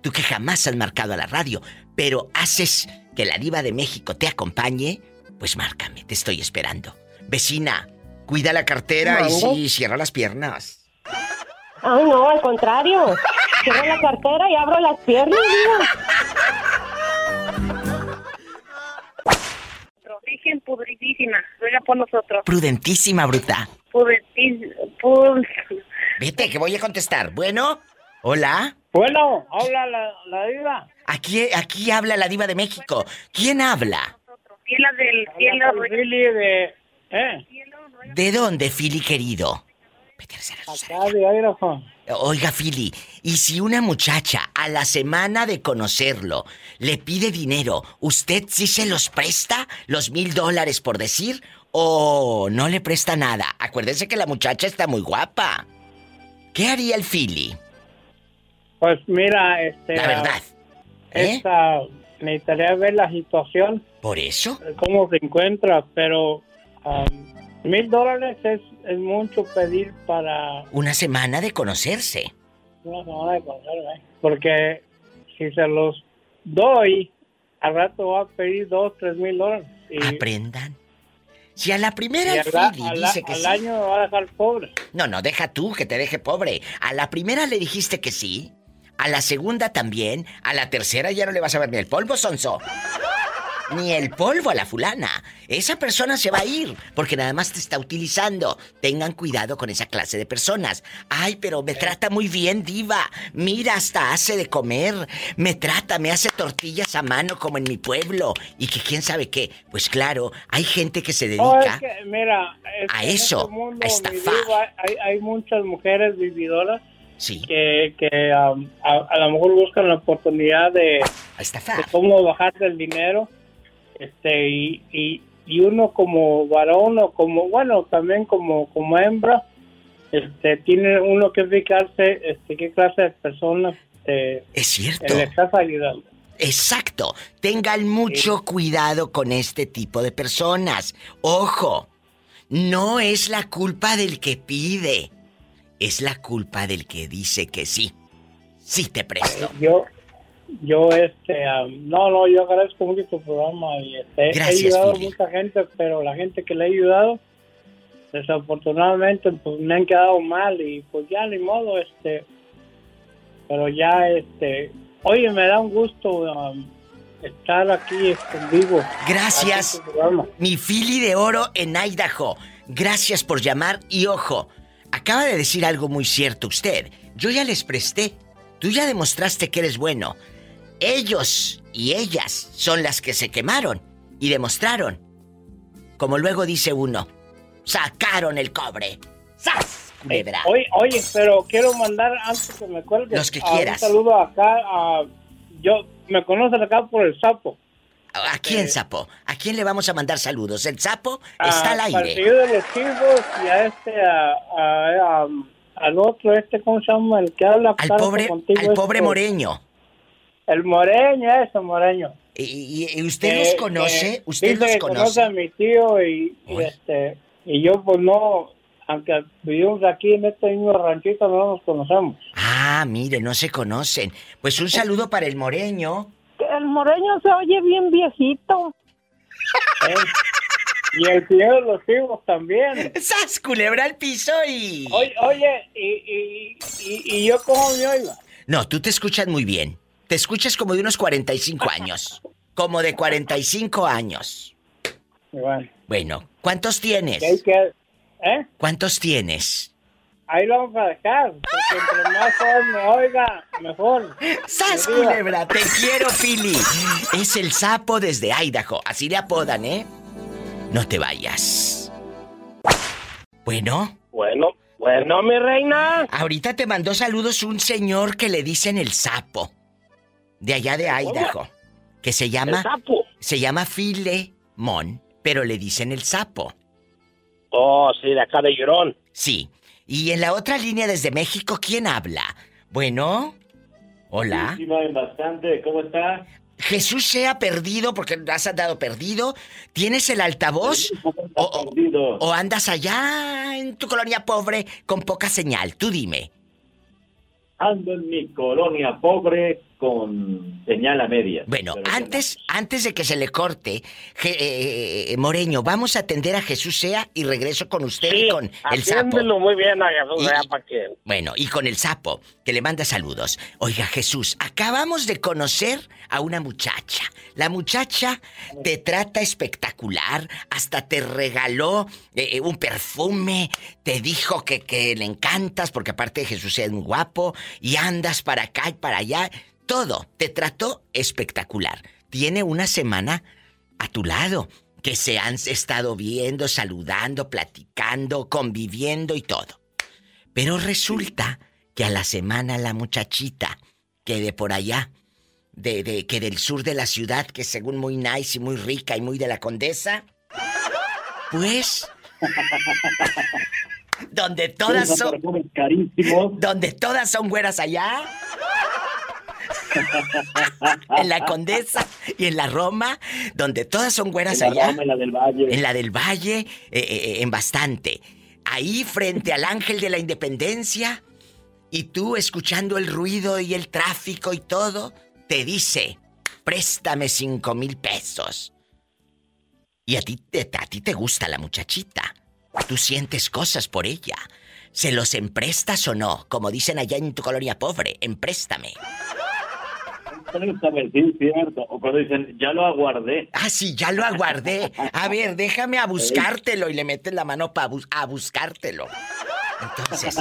Tú que jamás has marcado a la radio, pero haces que la diva de México te acompañe, pues márcame, te estoy esperando. Vecina, cuida la cartera y sí, cierra las piernas. Ay, no, al contrario. Cierro la cartera y abro las piernas. Virgen pudridísima, ruega por nosotros. Prudentísima, bruta. Pudritísima, pud... Vete, que voy a contestar. Bueno, hola. Bueno, habla la, la diva. Aquí, aquí habla la diva de México. ¿Quién habla? Cielo del cielo. De... ¿Eh? ¿De dónde, Fili querido? Acá de Idaho. Oiga, Fili, ¿y si una muchacha a la semana de conocerlo le pide dinero, ¿usted sí se los presta? ¿Los mil dólares por decir? ¿O no le presta nada? Acuérdese que la muchacha está muy guapa. ¿Qué haría el Fili? Pues mira, este... La verdad. ¿eh? Esta, necesitaría ver la situación. ¿Por eso? Cómo se encuentra, pero... um, Mil dólares es, es mucho pedir para Una semana de conocerse. una semana de conocerme. Porque si se los doy, al rato va a pedir dos, tres mil dólares. Y, Aprendan. Si a la primera al, Fili al- dice que al sí. año me va a dejar pobre. No, no, deja tú que te deje pobre. A la primera le dijiste que sí. A la segunda también. A la tercera ya no le vas a ver ni el polvo, Sonso. Ni el polvo a la fulana. Esa persona se va a ir porque nada más te está utilizando. Tengan cuidado con esa clase de personas. Ay, pero me trata muy bien, diva. Mira, hasta hace de comer. Me trata, me hace tortillas a mano como en mi pueblo. Y que quién sabe qué. Pues claro, hay gente que se dedica. es que, mira, es- a eso, este mundo, a estafar. diva, hay, hay muchas mujeres vividoras Sí. que, que um, a, a lo mejor buscan la oportunidad de, de cómo bajar del dinero. Este, y, y, y uno como varón o como, bueno, también como, como hembra, este, tiene uno que fijarse este, qué clase de personas este, Es cierto. le estás ayudando. Exacto. Tengan mucho cuidado con este tipo de personas. Ojo, no es la culpa del que pide. Es la culpa del que dice que sí. Sí te presto. Yo, yo, este, um, no, no, yo agradezco mucho tu programa y este, Gracias, he ayudado a mucha gente, pero la gente que le he ayudado, desafortunadamente, pues me han quedado mal y pues ya ni modo, este, pero ya, este, oye, me da un gusto um, estar aquí este, en vivo. Gracias. Aquí. Mi fili de oro en Idaho. Gracias por llamar y ojo, acaba de decir algo muy cierto usted. Yo ya les presté. Tú ya demostraste que eres bueno. Ellos y ellas son las que se quemaron y demostraron. Como luego dice uno, sacaron el cobre. ¡Sas! Culebra. Oye, oye, pero quiero mandar antes que me cuelgues. Los que quieras. Un saludo acá a, yo, me conocen acá por el sapo. ¿A quién, sapo? ¿A quién le vamos a mandar saludos? El sapo está al al aire. partido de los chivos y a este, a, a- a- al otro, este, ¿cómo se llama? El que habla Al pobre, al pobre este, moreño. El moreño, ese moreño. ¿Y, y usted Eh, los conoce? eh, ¿Usted los conoce? a mi tío y, y, este y yo pues no, aunque vivimos aquí en este mismo ranchito no nos conocemos. Ah, mire, no se conocen. Pues un saludo para el moreño. El moreño se oye bien viejito. ¿eh? Y el señor de los hijos también. ¡Sas, culebra al piso y... Oye, oye y, y, y, y yo cómo me oigo. No, tú te escuchas muy bien. Te escuchas como de unos 45 años. Como de 45 años. Bueno, Bueno, ¿cuántos tienes? ¿eh? ¿Cuántos tienes? Ahí lo vamos a dejar, porque entre más joven me oiga, mejor. ¡Sas, Me culebra! ¡Te quiero, Pili! Es el sapo desde Idaho. Así le apodan, ¿eh? No te vayas. Bueno, Bueno, bueno, mi reina. ahorita te mandó saludos un señor que le dicen el sapo. De allá de Idaho. Que se llama... El sapo. Se llama Filemón, pero le dicen el sapo. Oh, sí, de acá de Llorón. Sí. Y en la otra línea desde México, ¿quién habla? Bueno. Hola. Sí, bastante. ¿Cómo está? Jesús sea perdido porque has andado perdido. ¿Tienes el altavoz? O, o- o andas allá en tu colonia pobre con poca señal? Tú dime. Ando en mi colonia pobre con señal a media. Bueno, antes, antes de que se le corte, Je- eh, eh, Moreño, vamos a atender a Jesús sea y regreso con usted y con el sapo. Atiéndelo muy bien a Jesús, Y- ya para que... Bueno, y con el sapo, que le manda saludos. Oiga, Jesús, acabamos de conocer a una muchacha. La muchacha te trata espectacular, hasta te regaló eh, eh, un perfume, te dijo que, que le encantas, porque aparte Jesús es muy guapo, y andas para acá y para allá. Todo, te trató espectacular. Tiene una semana a tu lado, que se han estado viendo, saludando, platicando, conviviendo y todo. Pero resulta que a la semana la muchachita, que de por allá, de, de- que del sur de la ciudad, que según muy nice y muy rica y muy de la condesa, pues... donde todas son... Donde todas son güeras allá. En la Condesa y en la Roma, donde todas son güeras En la allá. Roma, en la del Valle. En la del Valle, eh, eh, en bastante. Ahí frente al Ángel de la Independencia, y tú escuchando el ruido y el tráfico y todo, te dice, préstame cinco mil pesos. Y a ti, te- a ti te gusta la muchachita. Tú sientes cosas por ella. ¿Se los emprestas o no? Como dicen allá en tu colonia pobre, empréstame. Préstame, sí, cierto. O cuando dicen, ya lo aguardé. Ah, sí, ya lo aguardé. A ver, déjame a buscártelo y le metes la mano para a buscártelo. Entonces,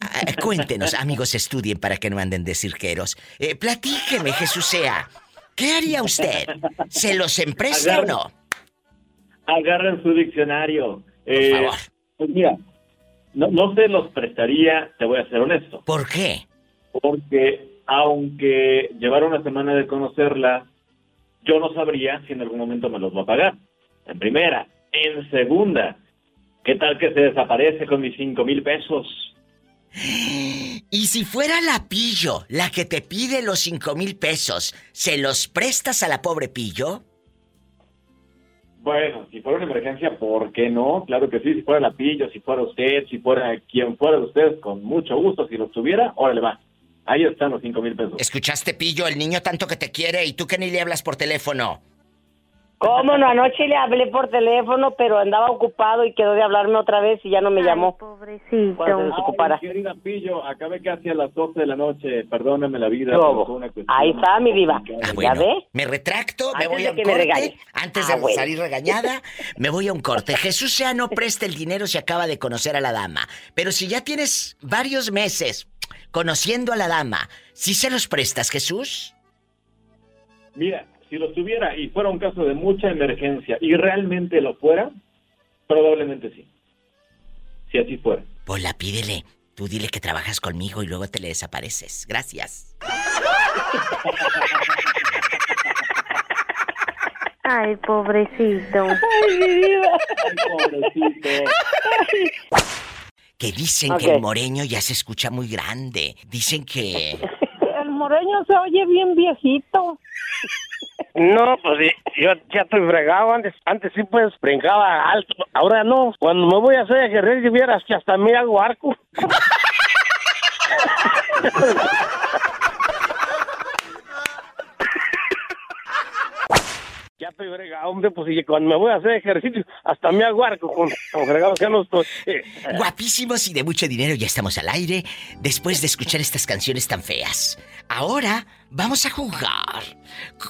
ah, cuéntenos, amigos, estudien para que no anden de cirqueros. Eh, platíqueme, Jesús sea. ¿Qué haría usted? ¿Se los empresta o no? Agarren su diccionario. Eh, favor. Pues mira, no, no se los prestaría, te voy a ser honesto. ¿Por qué? Porque aunque llevara una semana de conocerla, yo no sabría si en algún momento me los va a pagar. En primera. En segunda, ¿qué tal que se desaparece con mis cinco mil pesos? Y si fuera la Pillo la que te pide los cinco mil pesos, ¿se los prestas a la pobre Pillo? Bueno, si fuera una emergencia, ¿por qué no? Claro que sí, si fuera la pillo, si fuera usted, si fuera quien fuera de ustedes, con mucho gusto, si los tuviera, órale va. Ahí están los cinco mil pesos. ¿Escuchaste, Pillo? El niño tanto que te quiere y tú que ni le hablas por teléfono. ¿Cómo no? Anoche le hablé por teléfono, pero andaba ocupado y quedó de hablarme otra vez y ya no me llamó. Pobrecito. Cuando se desocupara. Ay, querida Pillo, acabé casi a las 12 de la noche, perdóname la vida. Una Ahí está, mi diva. Ah, ¿Ya ve? me retracto, me Antes voy de a un que me corte. Antes Ah, de bueno. salir regañada, me voy a un corte. Jesús sea no presta el dinero si acaba de conocer a la dama. Pero si ya tienes varios meses conociendo a la dama, ¿sí se los prestas, Jesús? Mira, si los tuviera y fuera un caso de mucha emergencia y realmente lo fuera, probablemente sí. Si así fuera. Pola, pídele. Tú dile que trabajas conmigo y luego te le desapareces. Gracias. Ay, pobrecito. Ay, mi vida. pobrecito. Que dicen que el moreño ya se escucha muy grande. Dicen que... El moreño se oye bien viejito. No, pues yo ya estoy fregado. Antes, antes sí pues brincaba alto. Ahora no. Cuando me voy a hacer ejercicio, vieras que hasta me hago arco. Ya estoy fregado, hombre, pues y cuando me voy a hacer ejercicio, hasta me hago arco con, con fregado que no estoy. Guapísimos y de mucho dinero, ya estamos al aire después de escuchar estas canciones tan feas. Ahora vamos a jugar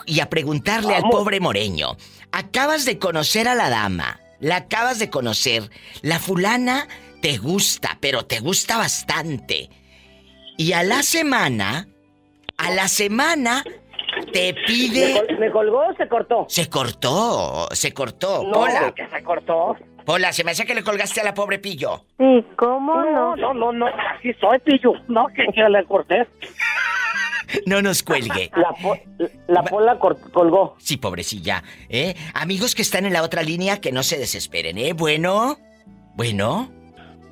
y a preguntarle al pobre Moreño. Acabas de conocer a la dama, la acabas de conocer. La fulana te gusta, pero te gusta bastante. Y a la semana, a la semana te pide... ¿Me, col- me colgó o se cortó? Se cortó, se cortó. No, Pola. que se cortó. Pola, se me hace que le colgaste a la pobre Pillo. Sí, ¿cómo no? No, no, no, así soy, pillo. No, que, que le corté. No nos cuelgue. La, po- la pola colgó. Sí, pobrecilla. ¿Eh? Amigos que están en la otra línea, que no se desesperen, ¿eh? Bueno. Bueno.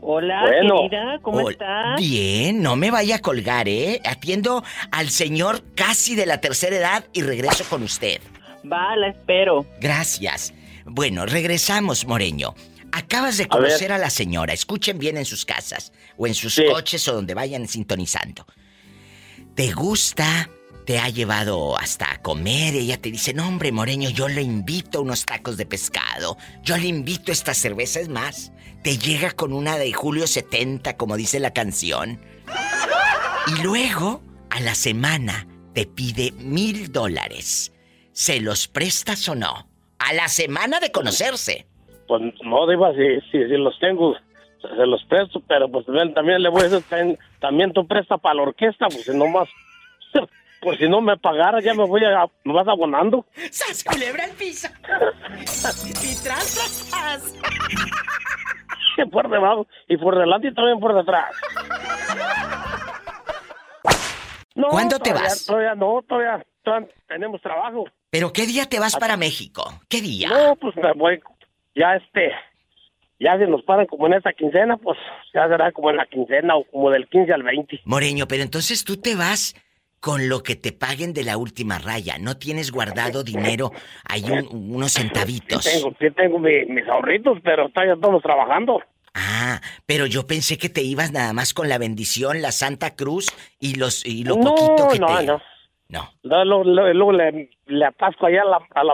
Hola, Bueno. querida, ¿cómo Hol- estás? Bien, no me vaya a colgar, ¿eh? Atiendo al señor casi de la tercera edad y regreso con usted. Va, la espero. Gracias. Bueno, regresamos, Moreño. Acabas de conocer a, la señora. Escuchen bien en sus casas o en sus coches o donde vayan sintonizando. ¿Te gusta? Te ha llevado hasta a comer. Ella te dice, no, hombre, Moreño, yo le invito unos tacos de pescado. Yo le invito esta cerveza. Es más, te llega con una de Julio 70, como dice la canción. Y luego, a la semana, te pide mil dólares. ¿Se los prestas o no? A la semana de conocerse. Pues no, Diva, si, si, si los tengo, se los presto, pero pues también le voy a decir, también, también tú presta para la orquesta, pues si no más, por si no me pagara, ya me voy a, me vas abonando. ¡Sas, culebra al piso! y tras, tras, tras. Por debajo, y por delante y también por detrás. No, ¿Cuándo te todavía- vas? Todavía no, todavía, todavía tenemos trabajo. ¿Pero qué día te vas para México? ¿Qué día? No, pues me voy, ya este, ya si nos paran como en esta quincena, pues ya será como en la quincena o como del 15 al 20. Moreño, pero entonces tú te vas con lo que te paguen de la última raya. No tienes guardado dinero, hay un- unos centavitos. Sí tengo, sí tengo mi- mis ahorritos, pero todavía estamos trabajando. Ah, pero yo pensé que te ibas nada más con la bendición, la Santa Cruz y los y lo no, poquito que no, te. no. No. Luego- luego le, le atasco allá a la, a la,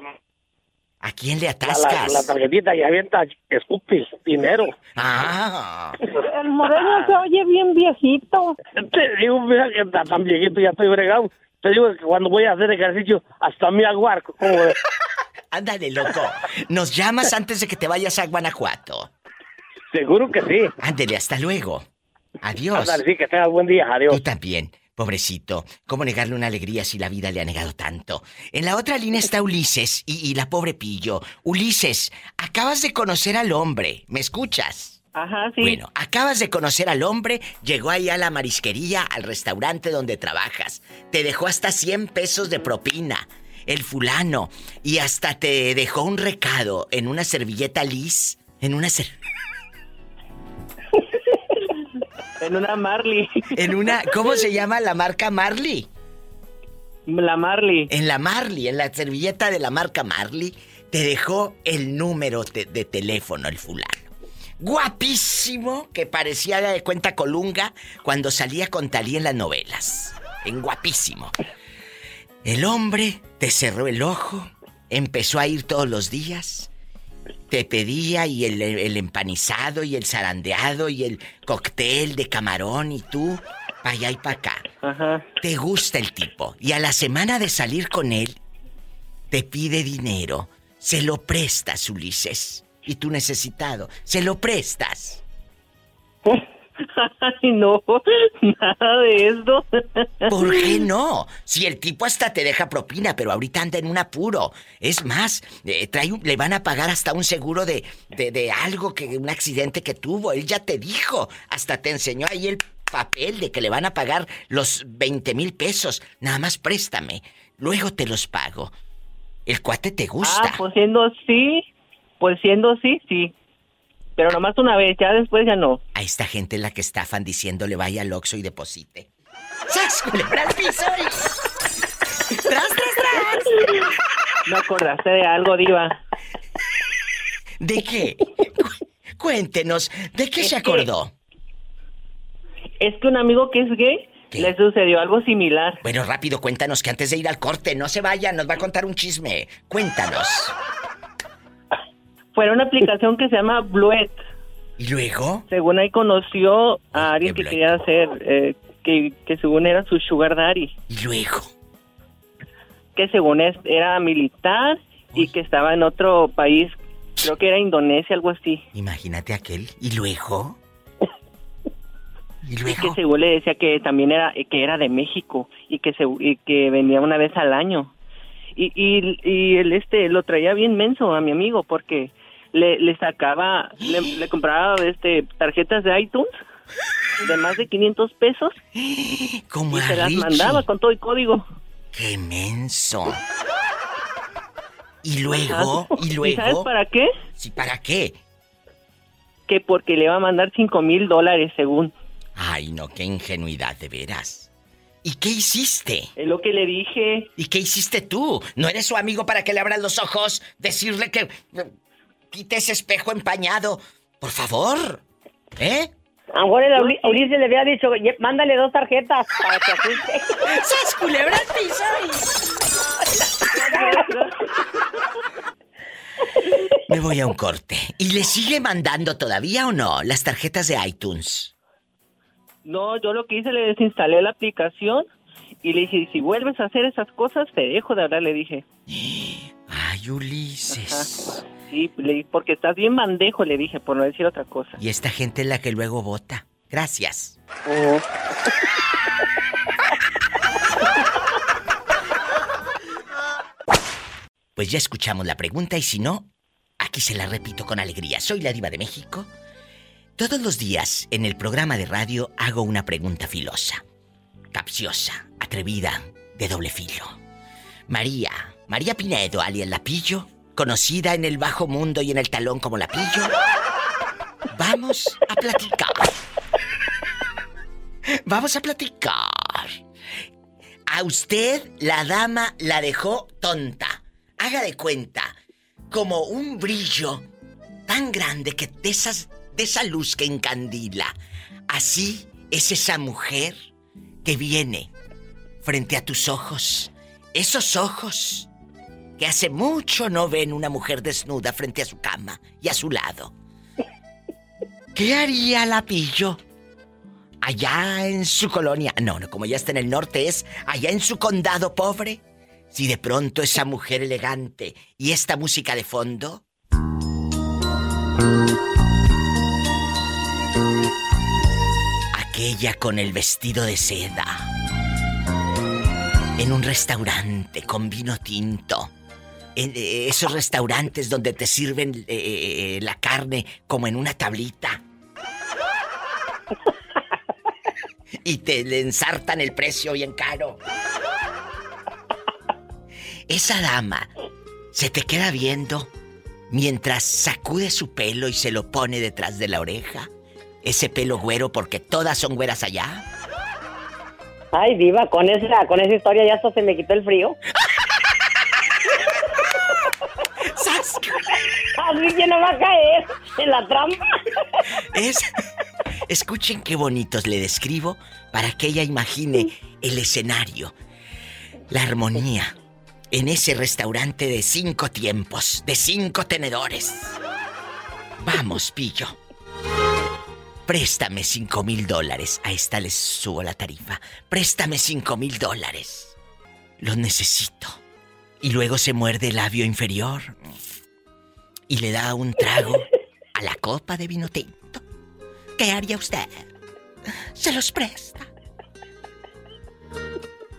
¿A quién le a la, atascas? la tarjetita y avienta, escupis dinero. Ah. El moreño se oye bien viejito. Te digo, mira que está tan viejito, ya estoy bregado. Te digo que cuando voy a hacer ejercicio, hasta me hago arco. Como de- Ándale, loco. Nos llamas antes de que te vayas a Guanajuato. Seguro que sí. Ándele, hasta luego. Adiós. Ándale, sí, que tengas buen día. Adiós. Tú también, pobrecito. ¿Cómo negarle una alegría si la vida le ha negado tanto? En la otra línea está Ulises y, y la pobre Pillo. Ulises, acabas de conocer al hombre. ¿Me escuchas? Ajá, sí. Bueno, acabas de conocer al hombre, llegó ahí a la marisquería, al restaurante donde trabajas. Te dejó hasta 100 pesos de propina. El fulano. Y hasta te dejó un recado en una servilleta lis. En una ser... En una Marley. En una... ¿Cómo se llama la marca Marley? La Marley. En la Marley, en la servilleta de la marca Marley, te dejó el número te- de teléfono, el fulano. Guapísimo, que parecía de cuenta colunga cuando salía con Talía en las novelas. En guapísimo. El hombre te cerró el ojo, empezó a ir todos los días, te pedía y el, el empanizado y el zarandeado y el cóctel de camarón y tú, para allá y para acá. Te gusta el tipo y a la semana de salir con él, te pide dinero, se lo prestas, Ulises. Y tú necesitado, se lo prestas. Ay, no, nada de eso. ¿Por qué no? Si el tipo hasta te deja propina, pero ahorita anda en un apuro. Es más, eh, trae un- le van a pagar hasta un seguro de, de, de algo, que un accidente que tuvo. Él ya te dijo, hasta te enseñó ahí el papel de que le van a pagar los 20 mil pesos. Nada más préstame, luego te los pago. El cuate te gusta. Ah, pues siendo así, pues siendo así, sí. Pero nomás una vez, ya después ya no. A esta gente la que estafan diciéndole vaya al Oxxo y deposite. ¡Sas, culebra al piso! y- ¡Tras, tras, tras! Me acordaste de algo, Diva. ¿De qué? Cu- Cuéntenos, ¿de qué se acordó? Es que un amigo que es gay le sucedió algo similar. Bueno, rápido, cuéntanos que antes de ir al corte, no se vayan, nos va a contar un chisme. Cuéntanos. Fue una aplicación que se llama Bluet. ¿Y luego? Según ahí conoció a alguien que quería hacer, eh, que, que según era su sugar daddy. ¿Y luego? Que según es, era militar y que estaba en otro país, creo que era Indonesia, algo así. Imagínate aquel. ¿Y luego? ¿Y Y luego? que según le decía que también era que era de México y que se, y que venía una vez al año. Y, y, y él este lo traía bien menso a mi amigo porque le, le sacaba, le, le compraba este tarjetas de iTunes de más de 500 pesos Como y se las Richie. mandaba con todo el código. ¡Qué menso! ¿Y luego? ¿Y luego? sabes para qué? Sí, ¿para qué? Que porque le iba a mandar 5 mil dólares según. Ay, no, qué ingenuidad, de veras. ¿Y qué hiciste? Es lo que le dije. ¿Y qué hiciste tú? ¿No eres su amigo para que le abras los ojos? Decirle que quite ese espejo empañado. Por favor. ¿Eh? A lo mejor el Uli- Ulises le había dicho, "Ye- mándale dos tarjetas para que asuste. ¡Sas, culebra al piso! Me voy a un corte. ¿Y le sigue mandando todavía o no las tarjetas de iTunes? No, yo lo que hice, le desinstalé la aplicación y le dije, si vuelves a hacer esas cosas, te dejo de hablar, le dije. Ay, Ulises. Sí, le porque estás bien bandejo, le dije, por no decir otra cosa. Y esta gente es la que luego vota. Gracias. Oh. Pues ya escuchamos la pregunta y si no, aquí se la repito con alegría. Soy la diva de México. Todos los días en el programa de radio hago una pregunta filosa, capciosa, atrevida, de doble filo. María, María Pinedo, alias Lapillo, conocida en el bajo mundo y en el talón como Lapillo. Vamos a platicar. Vamos a platicar. A usted la dama la dejó tonta. Haga de cuenta, como un brillo tan grande que de, esas, de esa luz que encandila. Así es esa mujer que viene frente a tus ojos. Esos ojos que hace mucho no ven una mujer desnuda frente a su cama y a su lado. ¿Qué haría la pillo? Allá en su colonia, no, no, como ya está en el norte, es allá en su condado pobre. Si de pronto esa mujer elegante y esta música de fondo. Aquella con el vestido de seda. En un restaurante con vino tinto. En eh, esos restaurantes donde te sirven eh, la carne como en una tablita. y te le ensartan el precio bien caro. Esa dama se te queda viendo mientras sacude su pelo y se lo pone detrás de la oreja. Ese pelo güero porque todas son güeras allá. Ay, diva, con esa, con esa historia ya hasta se me quitó el frío. Así que no va a caer en la trampa. Es. Escuchen qué bonitos le describo para que ella imagine el escenario, la armonía en ese restaurante de cinco tiempos, de cinco tenedores. Vamos, pillo. Préstame cinco mil dólares. A esta les subo la tarifa. Préstame cinco mil dólares. Los necesito. Y luego se muerde el labio inferior y le da un trago a la copa de vino tinto. ¿Qué haría usted? ¿Se los presta?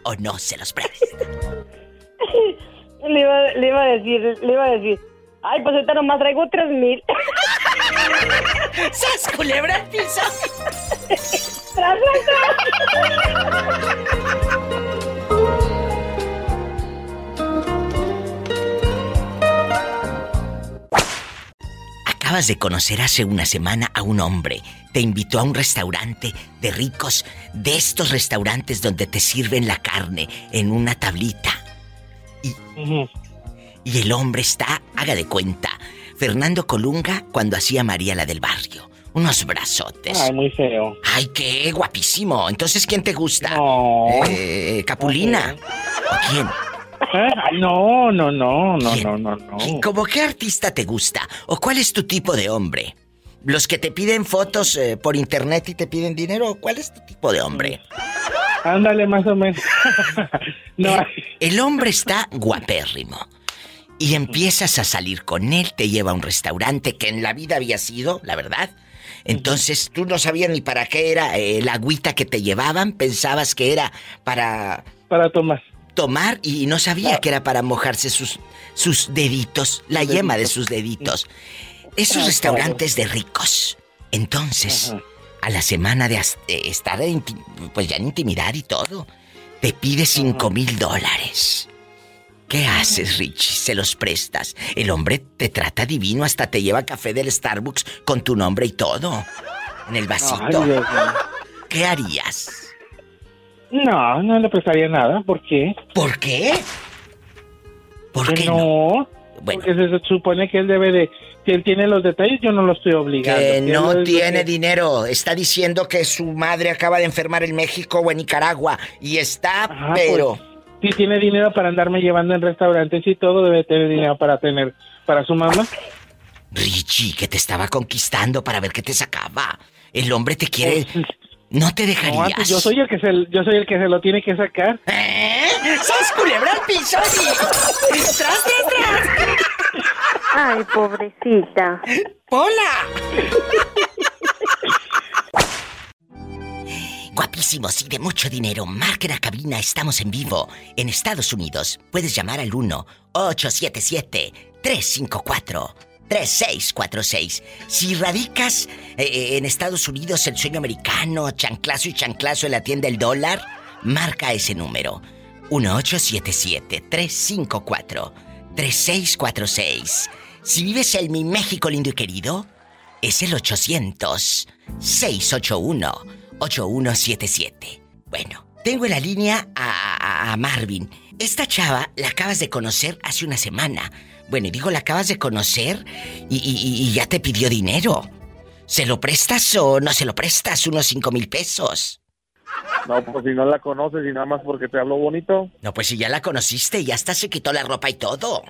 ¿O no se los presta? Le iba, le iba a decir, le iba a decir, ay, pues ahorita nomás traigo tres mil. ¡Sas, culebra al piso! ¡Tras, tras, acabas de conocer hace una semana a un hombre. Te invitó a un restaurante de ricos, de estos restaurantes donde te sirven la carne en una tablita. Y, y el hombre está, haga de cuenta, Fernando Colunga cuando hacía María la del barrio. Unos brazotes. Ay, muy feo. Ay, qué guapísimo. Entonces, ¿quién te gusta? No. Eh, ¿Capulina? ¿O quién? Ay, no, no, no, no, no, no, no. ¿Cómo qué artista te gusta? ¿O cuál es tu tipo de hombre? ¿Los que te piden fotos eh, por internet y te piden dinero? ¿Cuál es tu tipo de hombre? Ándale, más o menos. no. El, el hombre está guapérrimo. Y empiezas a salir con él, te lleva a un restaurante que en la vida había sido, la verdad. Entonces tú no sabías ni para qué era eh, la agüita que te llevaban, pensabas que era para... Para tomar. Tomar y no sabía que era para mojarse sus, sus deditos, la yema de sus deditos. Esos Ah, restaurantes de ricos. Entonces, a la semana de estar en pues ya en intimidad y todo, te pide cinco mil dólares. ¿Qué haces, Richie? Se los prestas. El hombre te trata divino, hasta te lleva café del Starbucks con tu nombre y todo. En el vasito. ¿Qué harías? No, no le prestaría nada. ¿Por qué? ¿Por qué? ¿Por qué no? Porque se supone que él debe de... Si él tiene los detalles, yo no lo estoy obligando. Que él no tiene dinero. Está diciendo que su madre acaba de enfermar en México o en Nicaragua. Y está, Ah, pero... pues, si tiene dinero para andarme llevando en restaurantes y todo, debe tener dinero para tener... Para su mamá. Richie, que te estaba conquistando para ver qué te sacaba. El hombre te quiere... No te No, dejarías. antes yo soy el que se, yo soy el que se lo tiene que sacar. ¿Eh? ¡Sas culebra al piso! y- ¡Tras, tras, tras! Ay, pobrecita. ¡Hola! Guapísimos y de mucho dinero. Marquen a cabina, estamos en vivo. En Estados Unidos puedes llamar al 1-877-354-3646. Si radicas eh, en Estados Unidos el sueño americano, chanclazo y chanclazo en la tienda El Dólar, marca ese número. 1-877-354-3646. Si vives en mi México lindo y querido, es el 800-681-8177. Bueno, tengo en la línea a, a- a Marvin. Esta chava la acabas de conocer hace una semana. Bueno, y digo, la acabas de conocer y, y- y ya te pidió dinero. ¿Se lo prestas o no se lo prestas? Unos cinco mil pesos. No, pues si no la conoces y nada más porque te habló bonito. No, pues si ya la conociste, ya hasta se quitó la ropa y todo.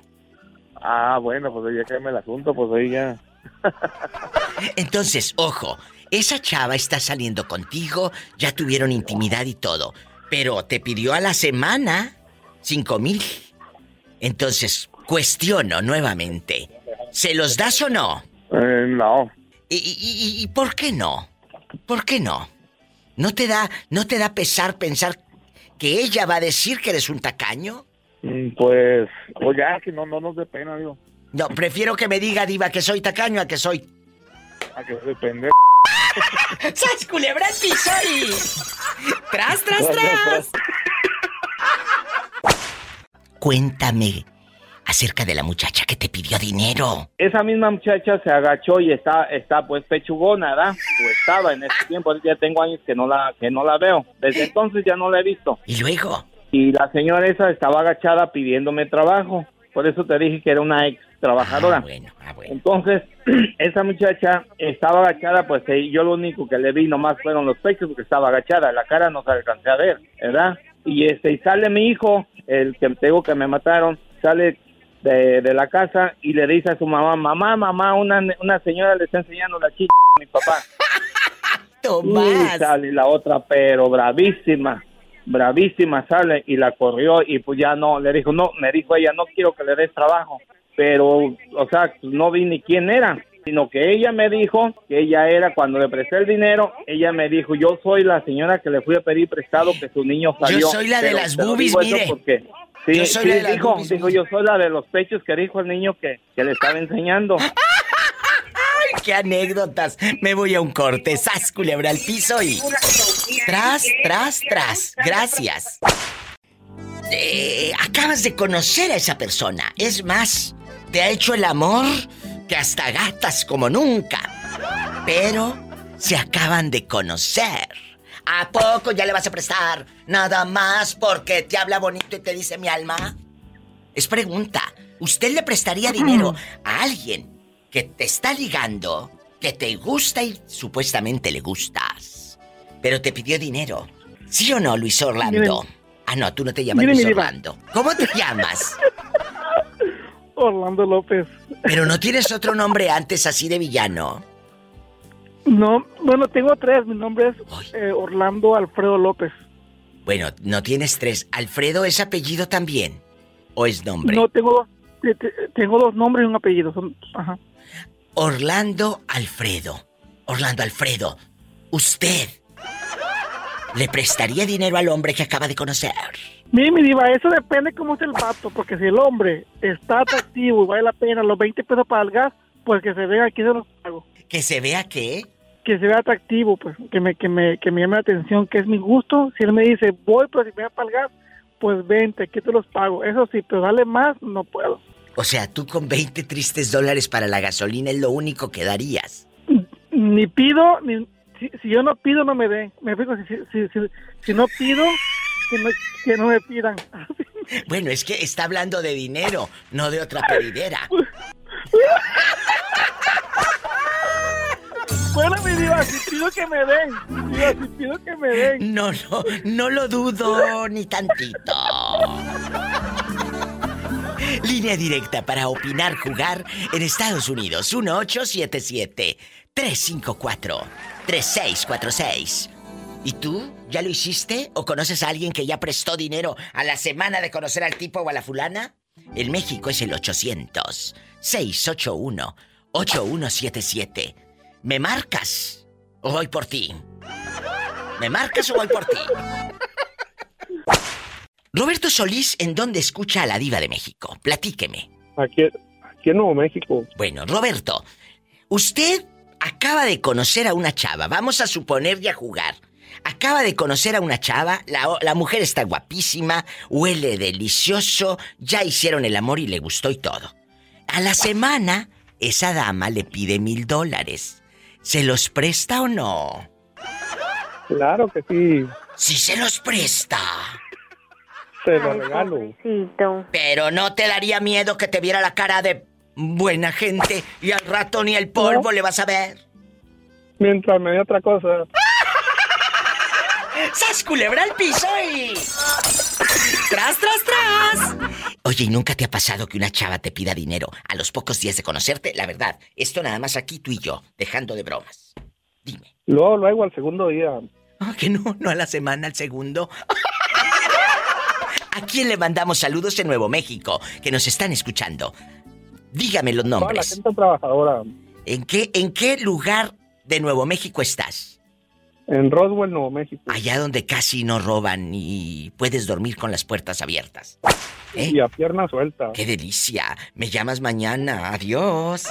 Ah, bueno, pues ya que me el asunto, pues ahí ya. Entonces, ojo, esa chava está saliendo contigo, ya tuvieron intimidad y todo, pero te pidió a la semana cinco mil. Entonces, cuestiono nuevamente, ¿se los das o no? Eh, no. ¿Y, y- y- y por qué no? ¿Por qué no? ¿No te da, no te da pesar pensar que ella va a decir que eres un tacaño? Mm, Pues, o ya, que no, no nos dé pena, digo. No, prefiero que me diga, Diva, que soy tacaño a que soy. A que se pendejo. ¡Sas culebra al piso y... ¡Tras, tras, tras! Cuéntame acerca de la muchacha que te pidió dinero. Esa misma muchacha se agachó y está, está pues pechugona, ¿verdad? O estaba en ese tiempo, ya tengo años que no la, que no la veo. Desde entonces ya no la he visto. ¿Y luego? Y la señora esa estaba agachada pidiéndome trabajo. Por eso te dije que era una ex trabajadora. Entonces, esa muchacha estaba agachada, pues yo lo único que le vi nomás fueron los pechos porque estaba agachada, la cara no se alcancé a ver, ¿verdad? Y este y sale mi hijo, el que te digo que me mataron, sale de, de la casa y le dice a su mamá, mamá, mamá, una, una señora le está enseñando la chica a mi papá. Y sale la otra, pero bravísima, bravísima sale y la corrió y pues ya no, le dijo, no, me dijo ella, no quiero que le des trabajo, pero, o sea, no vi ni quién era, sino que ella me dijo que ella era, cuando le presté el dinero, ella me dijo, yo soy la señora que le fui a pedir prestado que su niño Yo salió. soy la de las boobies, mire. porque- Sí, Yo soy sí, la de dijo, yo soy la de los pechos que dijo el niño que, que le estaba enseñando. ¡Ay, qué anécdotas! Me voy a un corte, sas culebra al piso y... Tras, tras, tras. Gracias. Eh, acabas de conocer a esa persona. Es más, te ha hecho el amor que hasta gatas como nunca. Pero se acaban de conocer. ¿A poco ya le vas a prestar nada más porque te habla bonito y te dice mi alma? Es pregunta. ¿Usted le prestaría dinero a alguien que te está ligando, que te gusta y supuestamente le gustas, pero te pidió dinero? ¿Sí o no, Luis Orlando? Ah, no, tú no te llamas Luis Orlando. ¿Cómo te llamas? Orlando López. Pero no tienes otro nombre antes así de villano. No, bueno, tengo tres. Mi nombre es eh, Orlando Alfredo López. Bueno, no tienes tres. ¿Alfredo es apellido también? ¿O es nombre? No, tengo, tengo dos nombres y un apellido. Son, ajá. Orlando Alfredo. Orlando Alfredo, ¿usted le prestaría dinero al hombre que acaba de conocer? Mire, mi diva, eso depende cómo es el vato, porque si el hombre está atractivo y vale la pena los 20 pesos para el gas, pues que se vea aquí se los pago. ¿Que se vea qué? Que se vea atractivo, pues, que me, que me, que me llame la atención, que es mi gusto. Si él me dice, voy, pero si me va para el gas, pues vente, aquí te los pago. Eso sí, pero dale más, no puedo. O sea, tú con 20 tristes dólares para la gasolina es lo único que darías. Ni pido, ni, si, yo no pido, no me den. Me fijo, si, si, si, si no pido, que no, me pidan. Bueno, es que está hablando de dinero, no de otra pedidera. Mi diva, si pido que me den. Si pido que me den. No, no, no lo dudo ni tantito. Línea directa para opinar, jugar en Estados Unidos. 1877 354 3646 ¿Y tú? ¿Ya lo hiciste? ¿O conoces a alguien que ya prestó dinero a la semana de conocer al tipo o a la fulana? En México es el 800-681-8177. ¿Me marcas? ¿O voy por ti? ¿Me marcas o voy por ti? Roberto Solís, ¿en dónde escucha a la diva de México? Platíqueme. Aquí, aquí en Nuevo México. Bueno, Roberto, usted acaba de conocer a una chava. Vamos a suponer y a jugar. Acaba de conocer a una chava, la, mujer está guapísima, huele delicioso, ya hicieron el amor y le gustó y todo. A la semana, esa dama le pide mil dólares. ¿Se los presta o no? Claro que sí. Sí se los presta. Se los regalo. Pero no te daría miedo que te viera la cara de buena gente y al rato ni el polvo le vas a ver. Mientras me dé otra cosa. ¡Sas culebra al piso y. ¡Tras, tras, tras! Oye, ¿y nunca te ha pasado que una chava te pida dinero a los pocos días de conocerte? La verdad, esto nada más aquí tú y yo, dejando de bromas. Dime. Lo hago al segundo día. Ah, que no, no a la semana, al segundo. ¿A quién le mandamos saludos en Nuevo México que nos están escuchando? Dígame los nombres. la gente trabajadora. ¿En qué, ¿En qué lugar de Nuevo México estás? En Roswell, Nuevo México. Allá donde casi no roban y puedes dormir con las puertas abiertas. ¿Eh? Y a pierna suelta. ¡Qué delicia! Me llamas mañana. Adiós.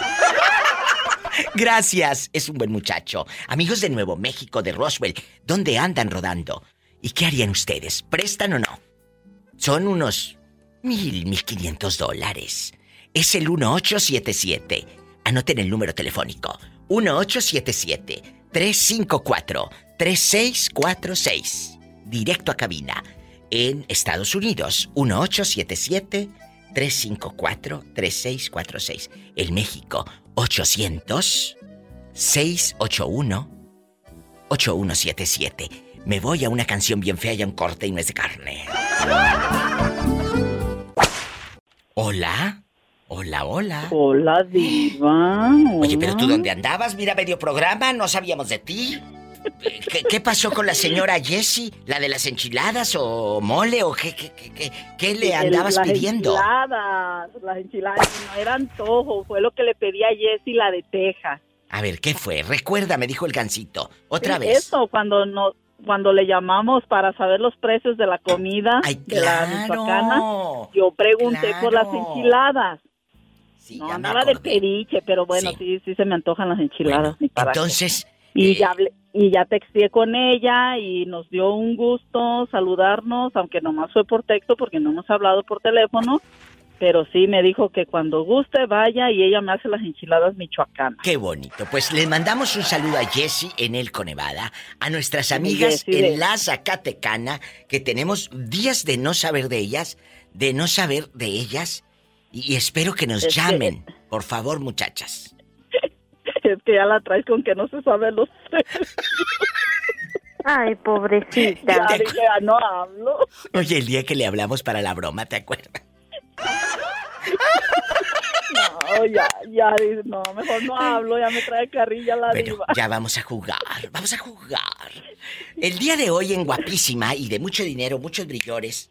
Gracias. Es un buen muchacho. Amigos de Nuevo México, de Roswell, ¿dónde andan rodando? ¿Y qué harían ustedes? ¿Prestan o no? Son unos mil, mil quinientos dólares. Es el 1877. Anoten el número telefónico. 1877 354-3646. Directo a cabina. En Estados Unidos, 1877-354-3646. En México, 800-681-8177. Me voy a una canción bien fea y a un corte y no es de carne. Hola. Hola, hola. Hola, Diva. Oye, pero tú dónde andabas? Mira, medio programa, no sabíamos de ti. ¿Qué, pasó con la señora Jessie? ¿La de las enchiladas o mole o qué, qué, qué, qué le andabas pidiendo? Las enchiladas, las enchiladas, no eran antojo, fue lo que le pedí a Jessie la de Texas. A ver, ¿qué fue? Recuerda, me dijo el gancito. Otra vez. Eso, cuando no, cuando le llamamos para saber los precios de la comida de la michoacana, yo pregunté por las enchiladas no, nada de periche, pero bueno, sí. sí, se me antojan las enchiladas. entonces... Y, eh, ya y ya texté con ella y nos dio un gusto saludarnos, aunque nomás fue por texto porque no hemos hablado por teléfono. pero sí me dijo que cuando guste vaya y ella me hace las enchiladas michoacanas. Qué bonito. Pues les mandamos un saludo a Jessie en el Conevada, a nuestras amigas en la Zacatecana, que tenemos días de no saber de ellas, de no saber de ellas, y, espero que nos llamen, por favor, muchachas. Que ya la traes con que no se sabe los Ay, pobrecita. Ya, no hablo. Oye, el día que le hablamos para la broma, ¿te acuerdas? No, ya, ya, no, mejor no hablo, ya me trae carrilla la diva. Ya vamos a jugar, vamos a jugar. El día de hoy en Guapísima y de mucho dinero, muchos brillores,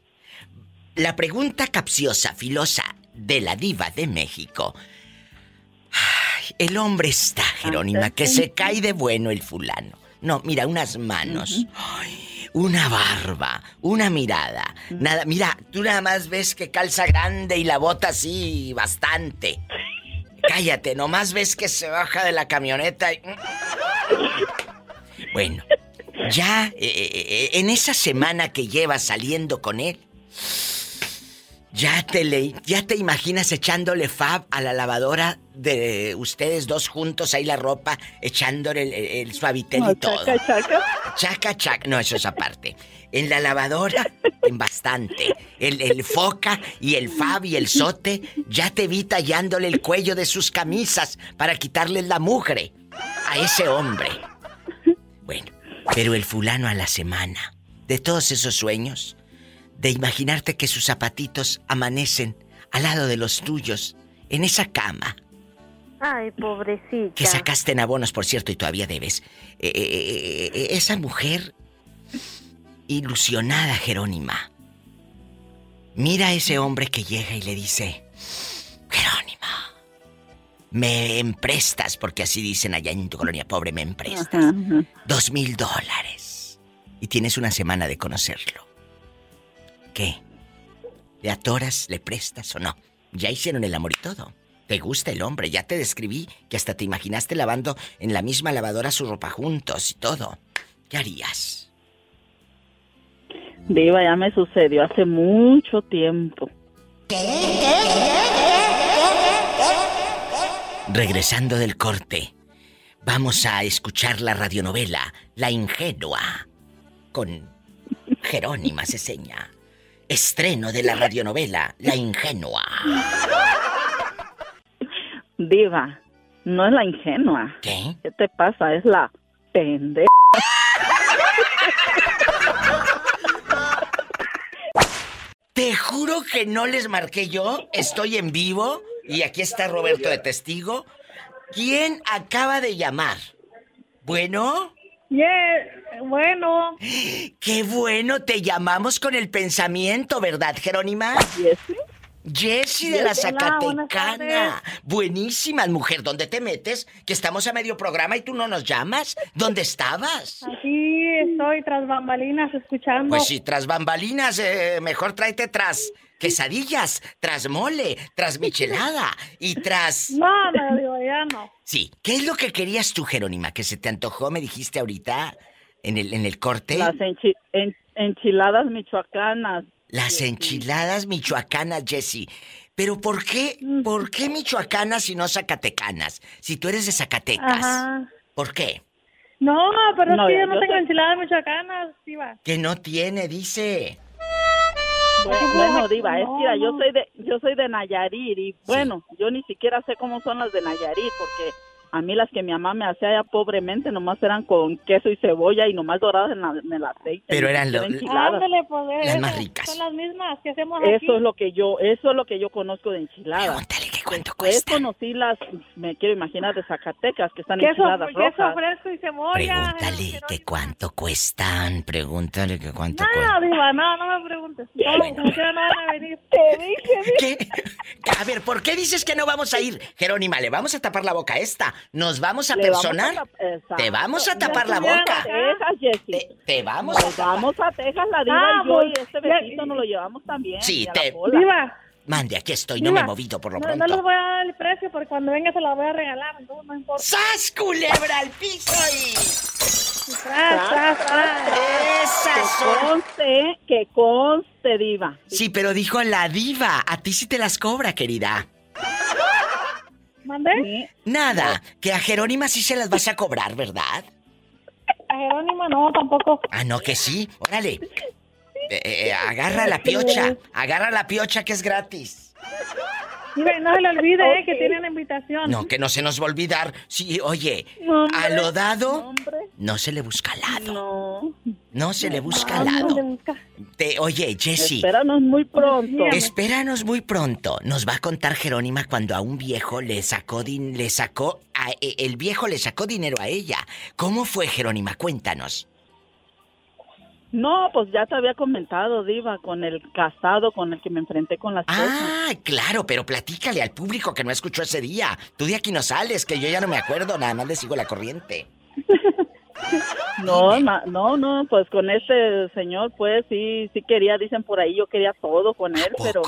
la pregunta capciosa, filosa de la diva de México. Ay, el hombre está, Jerónima, que se cae de bueno el fulano. No, mira, unas manos. Ay, una barba, una mirada. Nada, mira, tú nada más ves que calza grande y la bota así bastante. Cállate, nomás ves que se baja de la camioneta y... Bueno, ya eh, eh, eh, en esa semana que llevas saliendo con él, ya te, le, ya te imaginas echándole fab a la lavadora de ustedes dos juntos ahí la ropa, echándole el, suavitel y todo. Chaca, chaca. Chaca, chaca. No, eso es aparte. En la lavadora, en bastante. El, el foca y el fab y el sote, ya te vi tallándole el cuello de sus camisas para quitarle la mugre a ese hombre. Bueno, pero el fulano a la semana, de todos esos sueños, de imaginarte que sus zapatitos amanecen al lado de los tuyos, en esa cama. Ay, pobrecita. Que sacaste en abonos, por cierto, y todavía debes. Eh, eh, eh, esa mujer ilusionada, Jerónima. Mira a ese hombre que llega y le dice, Jerónima, me emprestas, porque así dicen allá en tu colonia pobre, me emprestas. Dos mil dólares. Y tienes una semana de conocerlo. ¿Qué? ¿Le atoras, le prestas o no? Ya hicieron el amor y todo. Te gusta el hombre, ya te describí que hasta te imaginaste lavando en la misma lavadora su ropa juntos y todo. ¿Qué harías? Diva, ya me sucedió hace mucho tiempo. Regresando del corte, vamos a escuchar la radionovela La Ingenua con Jerónima Ceseña. Estreno de la radionovela La Ingenua. Diva, no es la ingenua. ¿Qué? ¿Qué te pasa? Es la pendeja. Te juro que no les marqué yo. Estoy en vivo y aquí está Roberto de testigo. ¿Quién acaba de llamar? Bueno. Yeah, bueno. Qué bueno, te llamamos con el pensamiento, ¿verdad, Jerónima? ¿Jessie? Jessie de la Zacatecana. Buenísima, mujer, ¿dónde te metes? Que estamos a medio programa y tú no nos llamas. ¿Dónde estabas? Aquí estoy tras bambalinas escuchando. Pues sí, tras bambalinas, eh, mejor tráete tras quesadillas, tras mole, tras michelada y tras... No, no, digo, ya no. Sí, ¿qué es lo que querías tú, Jerónima? Que se te antojó, me dijiste ahorita en el, en el corte. Las enchiladas michoacanas. Las enchiladas michoacanas, Jessie. Pero ¿por qué, por qué michoacanas y no zacatecanas? Si tú eres de Zacatecas. Ajá. ¿Por qué? No, pero No, es que yo yo no tengo soy- enchiladas michoacanas, Diva. Que no tiene, dice. Bueno, bueno, Diva, es que yo soy de yo soy de Nayarit y bueno, yo ni siquiera sé cómo son las de Nayarit porque a mí las que mi mamá me hacía ya pobremente nomás eran con queso y cebolla y nomás doradas en, la- en el aceite. Pero eran lo- enchiladas. Ándale, pues, Las más ricas. Son las mismas que hacemos Eso es lo que yo, eso es lo que yo conozco de enchiladas. Cuánto Después conocí las, me quiero imaginar, de Zacatecas, que están enchiladas queso rojas. fresco y cebolla. Pregúntale que cuánto cuestan. Pregúntale que cuánto cuestan. No, Diva, no, no me preguntes. No, quiera no van a venir. Te dije, ¿Qué? A ver, ¿por qué dices que no vamos a ir? Jerónima, le vamos a tapar la boca a esta. ¿Nos vamos a Le vamos personar? a. Te vamos a tapar la boca. a Texas, Jessie. Te vamos Nos vamos a Texas, la diva Ah, y yo, pues, y este nos lo llevamos también. Sí, a te-. Diva, Mande, aquí estoy, no me he movido por lo no, pronto. no les voy a dar el precio porque cuando venga se la voy a regalar, entonces no importa. ¡Sas, culebra al piso y... Tras, tras, tras. Que conste, que conste, diva. Sí, pero dijo la diva. A ti sí te las cobra, querida. ¿Mandé? Nada, que a Jerónima sí se las vas a cobrar, ¿verdad? A Jerónima no, tampoco. Ah, no, que sí. Órale. Eh, eh, agarra la piocha. Agarra la piocha que es gratis. No se le olvide, eh, que tiene una invitación. No, que no se nos va a olvidar. Sí, oye, a lo dado no se le busca lado. No. No se le busca lado. Te, oye, Jessy. Espéranos muy pronto. Espéranos muy pronto. Nos va a contar Jerónima cuando a un viejo le sacó din le sacó a, e, el viejo le sacó dinero a ella. ¿Cómo fue Jerónima? Cuéntanos. No, pues ya te había comentado, Diva, con el casado con el que me enfrenté con las Ah, claro, pero platícale al público que no escuchó ese día. Tú de aquí no sales, que yo ya no me acuerdo, nada más le sigo la corriente. No, ma- no, no, pues con este señor, pues sí, sí quería, dicen por ahí, yo quería todo con él, pero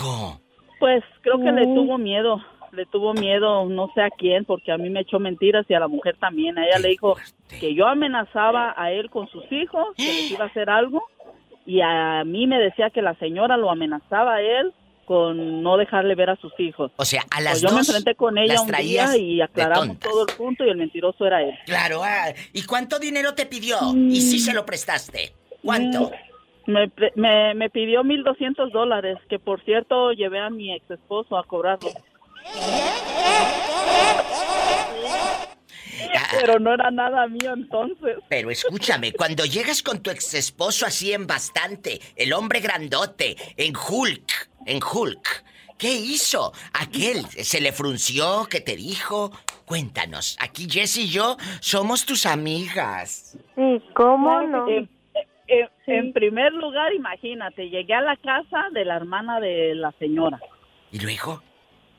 pues creo que le tuvo miedo, le tuvo miedo, no sé a quién, porque a mí me echó mentiras y a la mujer también. A ella le dijo que yo amenazaba a él con sus hijos, que les iba a hacer algo, y a mí me decía que la señora lo amenazaba a él con no dejarle ver a sus hijos. O sea, a las Pues yo me enfrenté con ella un día y aclaramos todo el punto y el mentiroso era él. Claro, ah, ¿y cuánto dinero te pidió? Y sí se lo prestaste. ¿Cuánto? Me, pre- me, me pidió 1.200 dólares, que por cierto llevé a mi ex esposo a cobrarlo. Pero no era nada mío entonces. Pero escúchame, cuando llegas con tu ex esposo así en bastante, el hombre grandote, en Hulk, en Hulk, ¿qué hizo? Aquel se le frunció, ¿qué te dijo? Cuéntanos, aquí Jess y yo somos tus amigas. Sí, ¿cómo no? sí. Eh, eh, En primer lugar, imagínate, llegué a la casa de la hermana de la señora. ¿Y luego?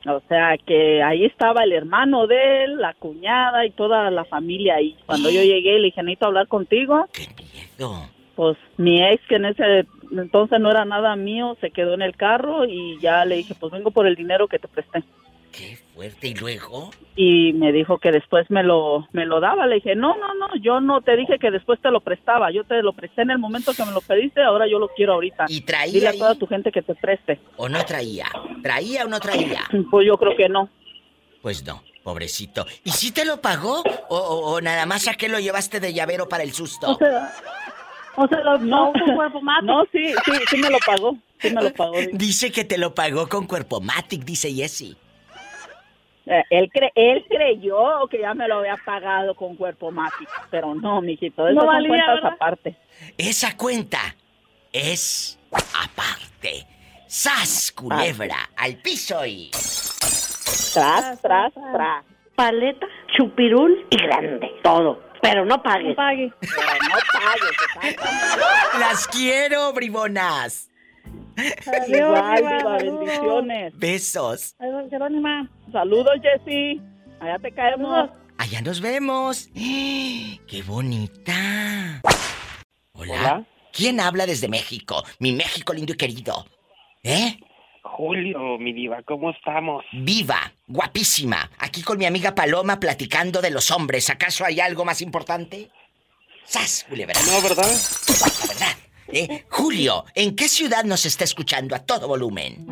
O sea, que ahí estaba el hermano de él, la cuñada y toda la familia ahí. Cuando yo llegué, le dije, necesito hablar contigo. ¡Qué miedo! Pues mi ex, que en ese entonces no era nada mío, se quedó en el carro y ya le dije, pues vengo por el dinero que te presté. ¡Qué fuerte! ¿Y luego? Y me dijo que después me lo, me lo daba. Le dije, no, no, no, yo no te dije que después te lo prestaba. Yo te lo presté en el momento que me lo pediste, ahora yo lo quiero ahorita. ¿Y traía Dile a ahí? toda tu gente que te preste. ¿O no traía? ¿Traía o no traía? Pues yo creo que no. Pues no, pobrecito. ¿Y si te lo pagó? ¿O, o- o nada más a qué lo llevaste de llavero para el susto? O sea, o sea, lo- no, con cuerpo No, sí, sí, sí me lo pagó. Sí me lo pagó. Dice que te lo pagó con cuerpo matic, dice Jessie. Eh, él, cre él creyó que ya me lo había pagado con cuerpo mágico, pero no, mijito, eso No son cuentas ¿verdad? aparte. Esa cuenta es aparte. ¡Sas, culebra! Al piso y... Tras, tras, tras. Paleta, chupirul y grande. Todo. Pero no pagues. No pague. no pagues. ¡Las quiero, bribonas! Igual, Diva, saludos. bendiciones. Besos. Adiós, Jerónima. Saludos, Jessy. Allá te caemos. Allá nos vemos. ¡Qué bonita! Hola. ¿Quién habla desde México? Mi México lindo y querido. ¿Eh? Julio, mi diva, ¿cómo estamos? Viva, guapísima. Aquí con mi amiga Paloma platicando de los hombres. ¿Acaso hay algo más importante? ¡Sas! No, ¿verdad? La verdad. ¿Eh? Julio, ¿en qué ciudad nos está escuchando a todo volumen?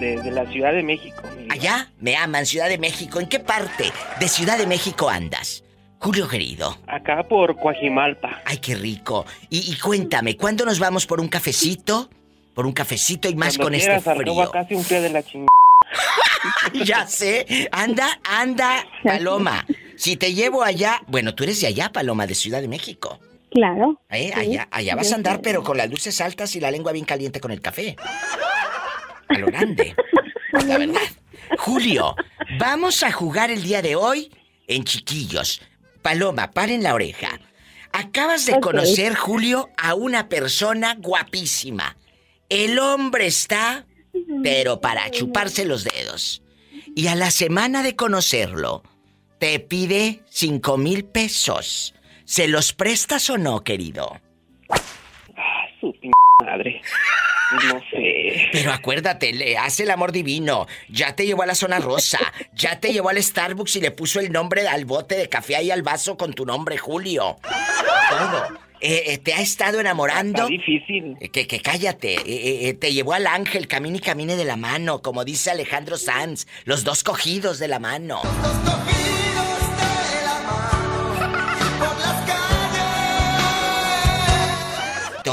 Desde la Ciudad de México. Allá, me aman, Ciudad de México. ¿En qué parte de Ciudad de México andas? Julio querido. Acá por Coajimalpa. Ay, qué rico. Y, y cuéntame, ¿cuándo nos vamos por un cafecito? Por un cafecito y más Cuando con quieras, este frío. casi un frío de la chingada. ya sé. Anda, anda, Paloma. Si te llevo allá, bueno, tú eres de allá, Paloma, de Ciudad de México. Claro. ¿Eh? Allá vas a andar, pero con las luces altas y la lengua bien caliente con el café. A lo grande. La verdad. Julio, vamos a jugar el día de hoy en chiquillos. Paloma, paren la oreja. Acabas de conocer, Julio, a una persona guapísima. El hombre está, pero para chuparse los dedos. Y a la semana de conocerlo, te pide cinco mil pesos. ¿Se los prestas o no, querido? Su p madre. No sé. Pero acuérdate, le hace el amor divino. Ya te llevó a la zona rosa. Ya te llevó al Starbucks y le puso el nombre al bote de café ahí al vaso con tu nombre, Julio. Todo. Eh, eh, te ha estado enamorando. Está difícil. Eh, que, que cállate. Eh, eh, te llevó al ángel, camine y camine de la mano, como dice Alejandro Sanz. Los dos cogidos de la mano.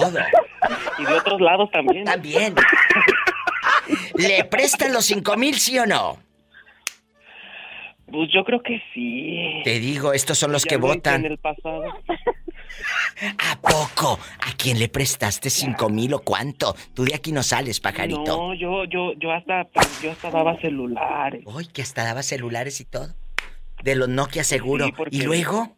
Todo. Y de otros lados también. También. ¿Le prestan los cinco mil, sí o no? Pues yo creo que sí. Te digo, estos son los Ya que votan. En el pasado. ¿A poco? ¿A quién le prestaste cinco mil o cuánto? Tú de aquí no sales, pajarito. No, yo, yo, yo hasta, pues, yo hasta daba celulares. Uy, que hasta daba celulares y todo. De los Nokia seguro. Sí, porque- ¿Y luego?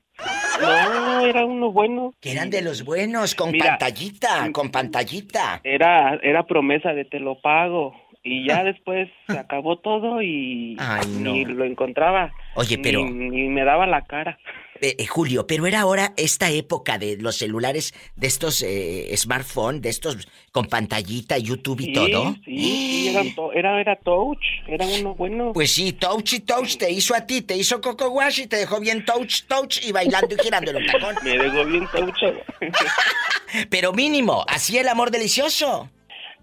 No, era uno bueno. Que eran de los buenos, con Mira, pantallita, con pantallita. Era, era promesa de te lo pago. Y ya después se acabó todo y Ay, no. ni lo encontraba. Oye, Ni- pero- Ni, me daba la cara. Eh, Julio, pero era ahora esta época de los celulares, de estos eh, smartphones, de estos con pantallita, YouTube y Sí, todo. Sí, sí, eran to- era, era touch. Era uno bueno. Pues sí, Touch y Touch te hizo a ti, te hizo Coco Wash y te dejó bien Touch, Touch y bailando y girando tacón. Me dejó bien touch. Pero mínimo, hacía el amor delicioso.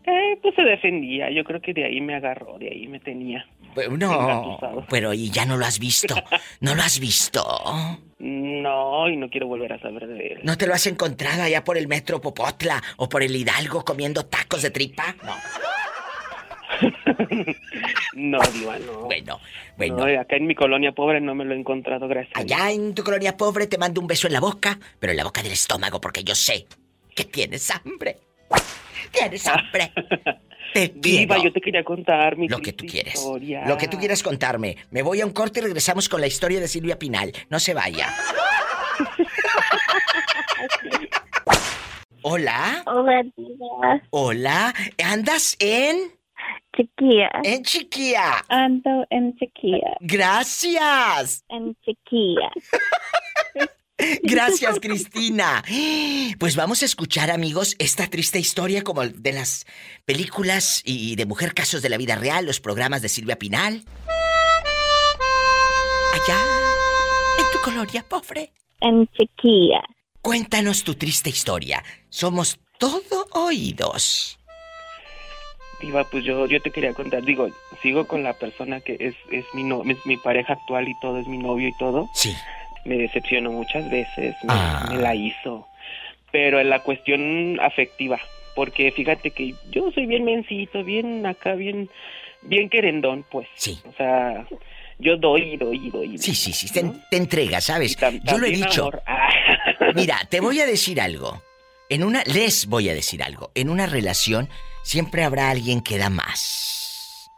Eh, pues se defendía. Yo creo que de ahí me agarró, de ahí me tenía. No, pero y ya no lo has visto. ¿No lo has visto? No, y no quiero volver a saber de él. ¿No te lo has encontrado allá por el metro Popotla o por el Hidalgo comiendo tacos de tripa? No. No, Diva, no. Bueno, bueno. No, acá en mi colonia pobre no me lo he encontrado, gracias. Allá en tu colonia pobre te mando un beso en la boca, pero en la boca del estómago porque yo sé que tienes hambre. Tienes hambre. Te Diva, quiero. yo te quería contar mi Lo que tú quieres. historia. Lo que tú quieras contarme. Me voy a un corte y regresamos con la historia de Silvia Pinal. No se vaya. Hola. Hola, Diva. Hola. ¿Andas en? Chiquilla. En Chiquilla. Ando en Chiquilla. Gracias. En Chiquilla. Gracias, Cristina. Pues vamos a escuchar, amigos, esta triste historia como de las películas y de Mujer Casos de la Vida Real, los programas de Silvia Pinal. Allá, en tu colonia pobre. En Chiquilla. Cuéntanos tu triste historia. Somos todo oídos. Diva, pues yo, yo te quería contar, digo, sigo con la persona que es, es mi no, es mi pareja actual y todo, es mi novio y todo. Sí. Me decepcionó muchas veces, me, Ah. me la hizo. Pero en la cuestión afectiva, porque fíjate que yo soy bien mencito, bien acá, bien, bien querendón, pues. Sí. O sea, yo doy doy doy. Sí, sí, sí, te, te entregas, ¿sabes? Yo lo he dicho. Ah. Mira, te voy a decir algo. En una, les voy a decir algo. En una relación siempre habrá alguien que da más.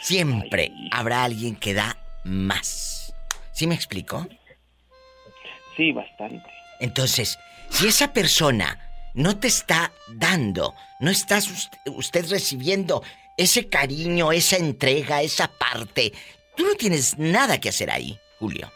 Siempre habrá alguien que da más. ¿Sí me explico? Sí, bastante. Entonces, si esa persona no te está dando, no estás usted, recibiendo ese cariño, esa entrega, esa parte, tú no tienes nada que hacer ahí, Julio.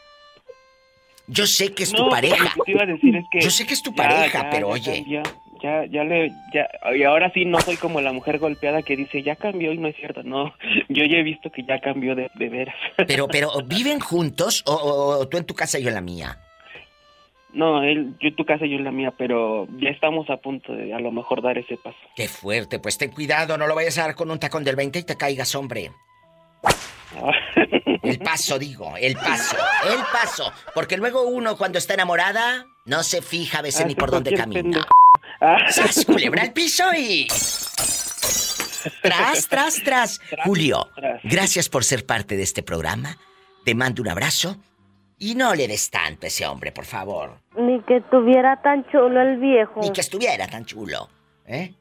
Yo sé que es tu pareja. lo que te iba a decir es que Yo sé que es tu ya, pareja, ya, pero ya oye. cambió, ya, ya le, ya, y ahora sí no soy como la mujer golpeada que dice ya cambió y no es cierto, no, yo ya he visto que ya cambió de, de veras. Pero, pero, ¿viven juntos o, o- o tú en tu casa y yo en la mía? No, él, yo tu casa y yo en la mía, pero ya estamos a punto de a lo mejor dar ese paso. Qué fuerte, pues ten cuidado, no lo vayas a dar con un tacón del 20 y te caigas, hombre. El paso, digo, el paso, el paso. Porque luego uno cuando está enamorada no se fija a veces Ah, ni por dónde camina. pendejo. ¡Sas, culebra al piso y... Tras, tras, tras. Julio, gracias por ser parte de este programa. Te mando un abrazo. Y no le des tanto a ese hombre, por favor. Ni que tuviera tan chulo el viejo. Ni que estuviera tan chulo. ¿Eh?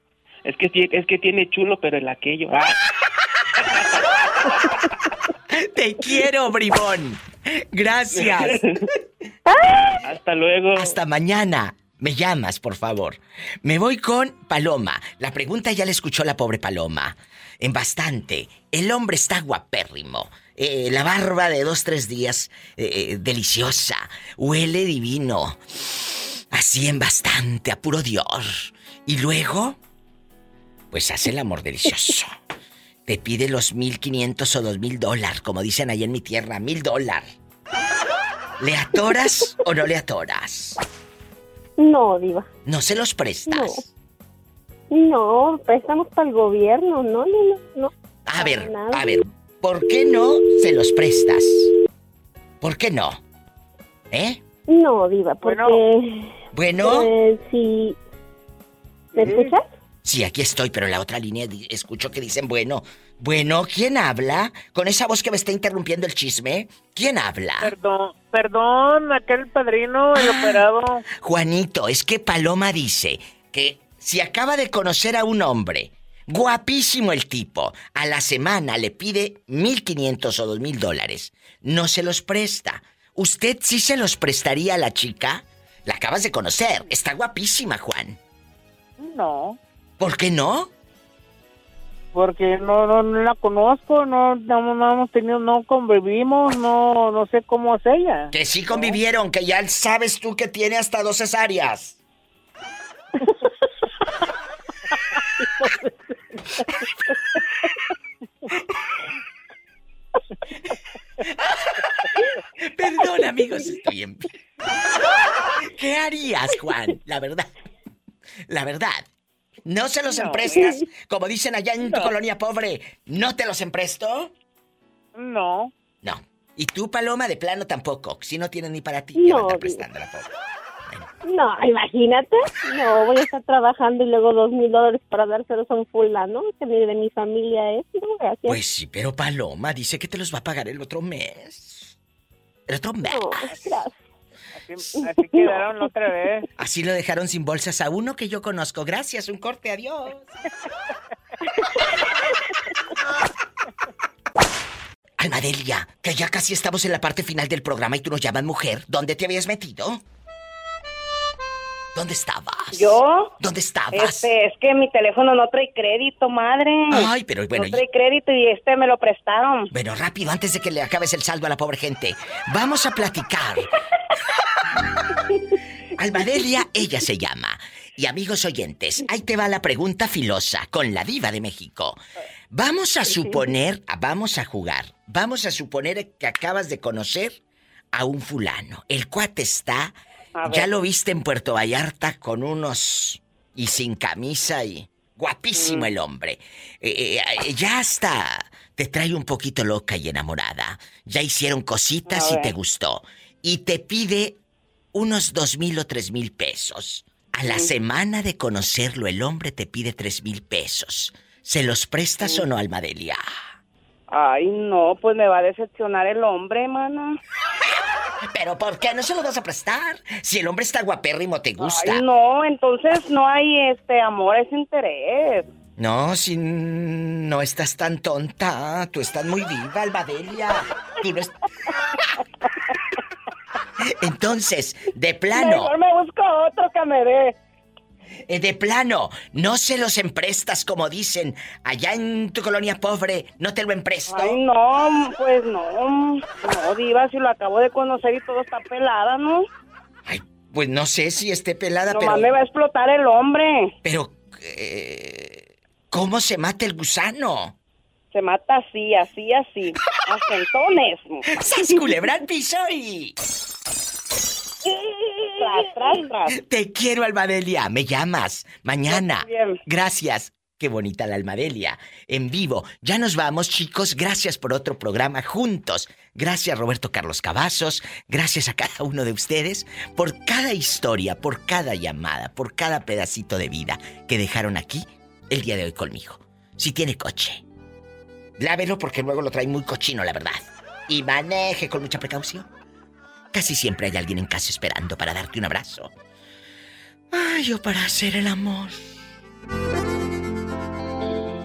Es que, tie- es que tiene chulo, pero el aquello. ah. Te quiero, bribón. Gracias. Hasta luego. Hasta mañana. Me llamas, por favor. Me voy con Paloma. La pregunta ya la escuchó la pobre Paloma. En bastante. El hombre está guapérrimo. Eh, la barba de dos, tres días, eh, eh, deliciosa. Huele divino. Así en bastante, a puro Dios. Y luego, Pues hace el amor delicioso. Te pide los 1500 o 2000 dólares, como dicen ahí en mi tierra, mil dólares. ¿Le atoras o no le atoras? No, Diva. ¿No se los prestas? No, préstamos para el gobierno, no, no, no. A ver, a ver, ¿por qué no se los prestas? ¿Por qué no? ¿Eh? No, Diva, porque. Bueno. Pues, si. ¿Me escuchas? Sí, aquí estoy, pero en la otra línea escucho que dicen, bueno, bueno, ¿quién habla? Con esa voz que me está interrumpiendo el chisme, ¿quién habla? Perdón, perdón, aquel padrino, el operado. Juanito, es que Paloma dice que si acaba de conocer a un hombre, guapísimo el tipo, a la semana le pide 1.500 o 2.000 dólares, no se los presta. ¿Usted sí se los prestaría a la chica? La acabas de conocer, está guapísima, Juan. No, ¿Por qué no? porque no, no, no la conozco, no, no, no hemos tenido, no convivimos, no, no sé cómo es ella. Que sí convivieron, que ya sabes tú que tiene hasta dos cesáreas. Perdón, amigos, estoy en... ¿Qué harías, Juan? La verdad. La verdad. ¿No se los No. emprestas? Como dicen allá en tu No. colonia pobre, ¿no te los empresto? No. No. ¿Y tú, Paloma, de plano tampoco? Si no tienes ni para ti, ¿qué va a No, estar prestando la pobre? No, imagínate. No, voy a estar trabajando y luego dos mil dólares para dárselos a un fulano que ni de mi familia es. No, gracias. Pues sí, pero Paloma dice que te los va a pagar el otro mes. El otro mes. No, gracias. Así, así quedaron la otra vez. Así lo dejaron sin bolsas a uno que yo conozco. Gracias, un corte, adiós. Almadelia, que ya casi estamos en la parte final del programa y tú nos llamas mujer. ¿Dónde te habías metido? ¿Dónde estabas? ¿Yo? ¿Dónde estabas? Este, es que mi teléfono no trae crédito, madre. Ay, pero bueno, No trae crédito y este me lo prestaron. Bueno, rápido, antes de que le acabes el saldo a la pobre gente. Vamos a platicar. Almadelia, ella se llama. Y amigos oyentes, ahí te va la pregunta filosa con la diva de México. Vamos a suponer, vamos a jugar, vamos a suponer que acabas de conocer a un fulano. El cuate está, ya lo viste en Puerto Vallarta con unos... y sin camisa y... Guapísimo Mm. el hombre. Eh, eh, ya hasta te trae un poquito loca y enamorada. Ya hicieron cositas y te gustó. Y te pide unos dos mil o tres mil pesos. A la Mm. semana de conocerlo, el hombre te pide tres mil pesos. ¿Se los prestas o no, Almadelia? Ay, no, pues me va a decepcionar el hombre, mana. ¿Pero por qué no se lo vas a prestar? Si el hombre está guapérrimo, te gusta. Ay, no, entonces no hay este amor, es interés. No, si no estás tan tonta, tú estás muy viva, Almadelia. Tú no es- Entonces, de plano, Mejor me busco otro que me dé. Eh, de plano, no se los emprestas como dicen allá en tu colonia pobre, no te lo empresto. Ay, no, pues no. No, diva, si lo acabo de conocer y todo está pelada, ¿no? Pues no sé si esté pelada, Nomás pero me va a explotar el hombre. pero eh, ¿cómo se mata el gusano? Se mata así, así, así. A centones. ¡Sas culebra piso y... Tras, tras, tras. Te quiero, Almadelia. Me llamas mañana. Gracias. Qué bonita la Almadelia. En vivo. Ya nos vamos, chicos. Gracias por otro programa juntos. Gracias, Roberto Carlos Cavazos. Gracias a cada uno de ustedes por cada historia, por cada llamada, por cada pedacito de vida que dejaron aquí el día de hoy conmigo. Si tiene coche, lávelo porque luego lo trae muy cochino, la verdad. Y maneje con mucha precaución. Casi siempre hay alguien en casa esperando para darte un abrazo. Ay, o para hacer el amor.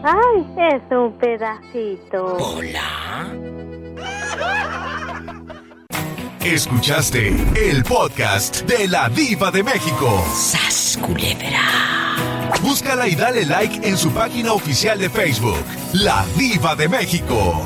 Ay, es un pedacito. Hola. Escuchaste el podcast de la Diva de México. ¡Sas, culebra! Búscala y dale like en su página oficial de Facebook, La Diva de México.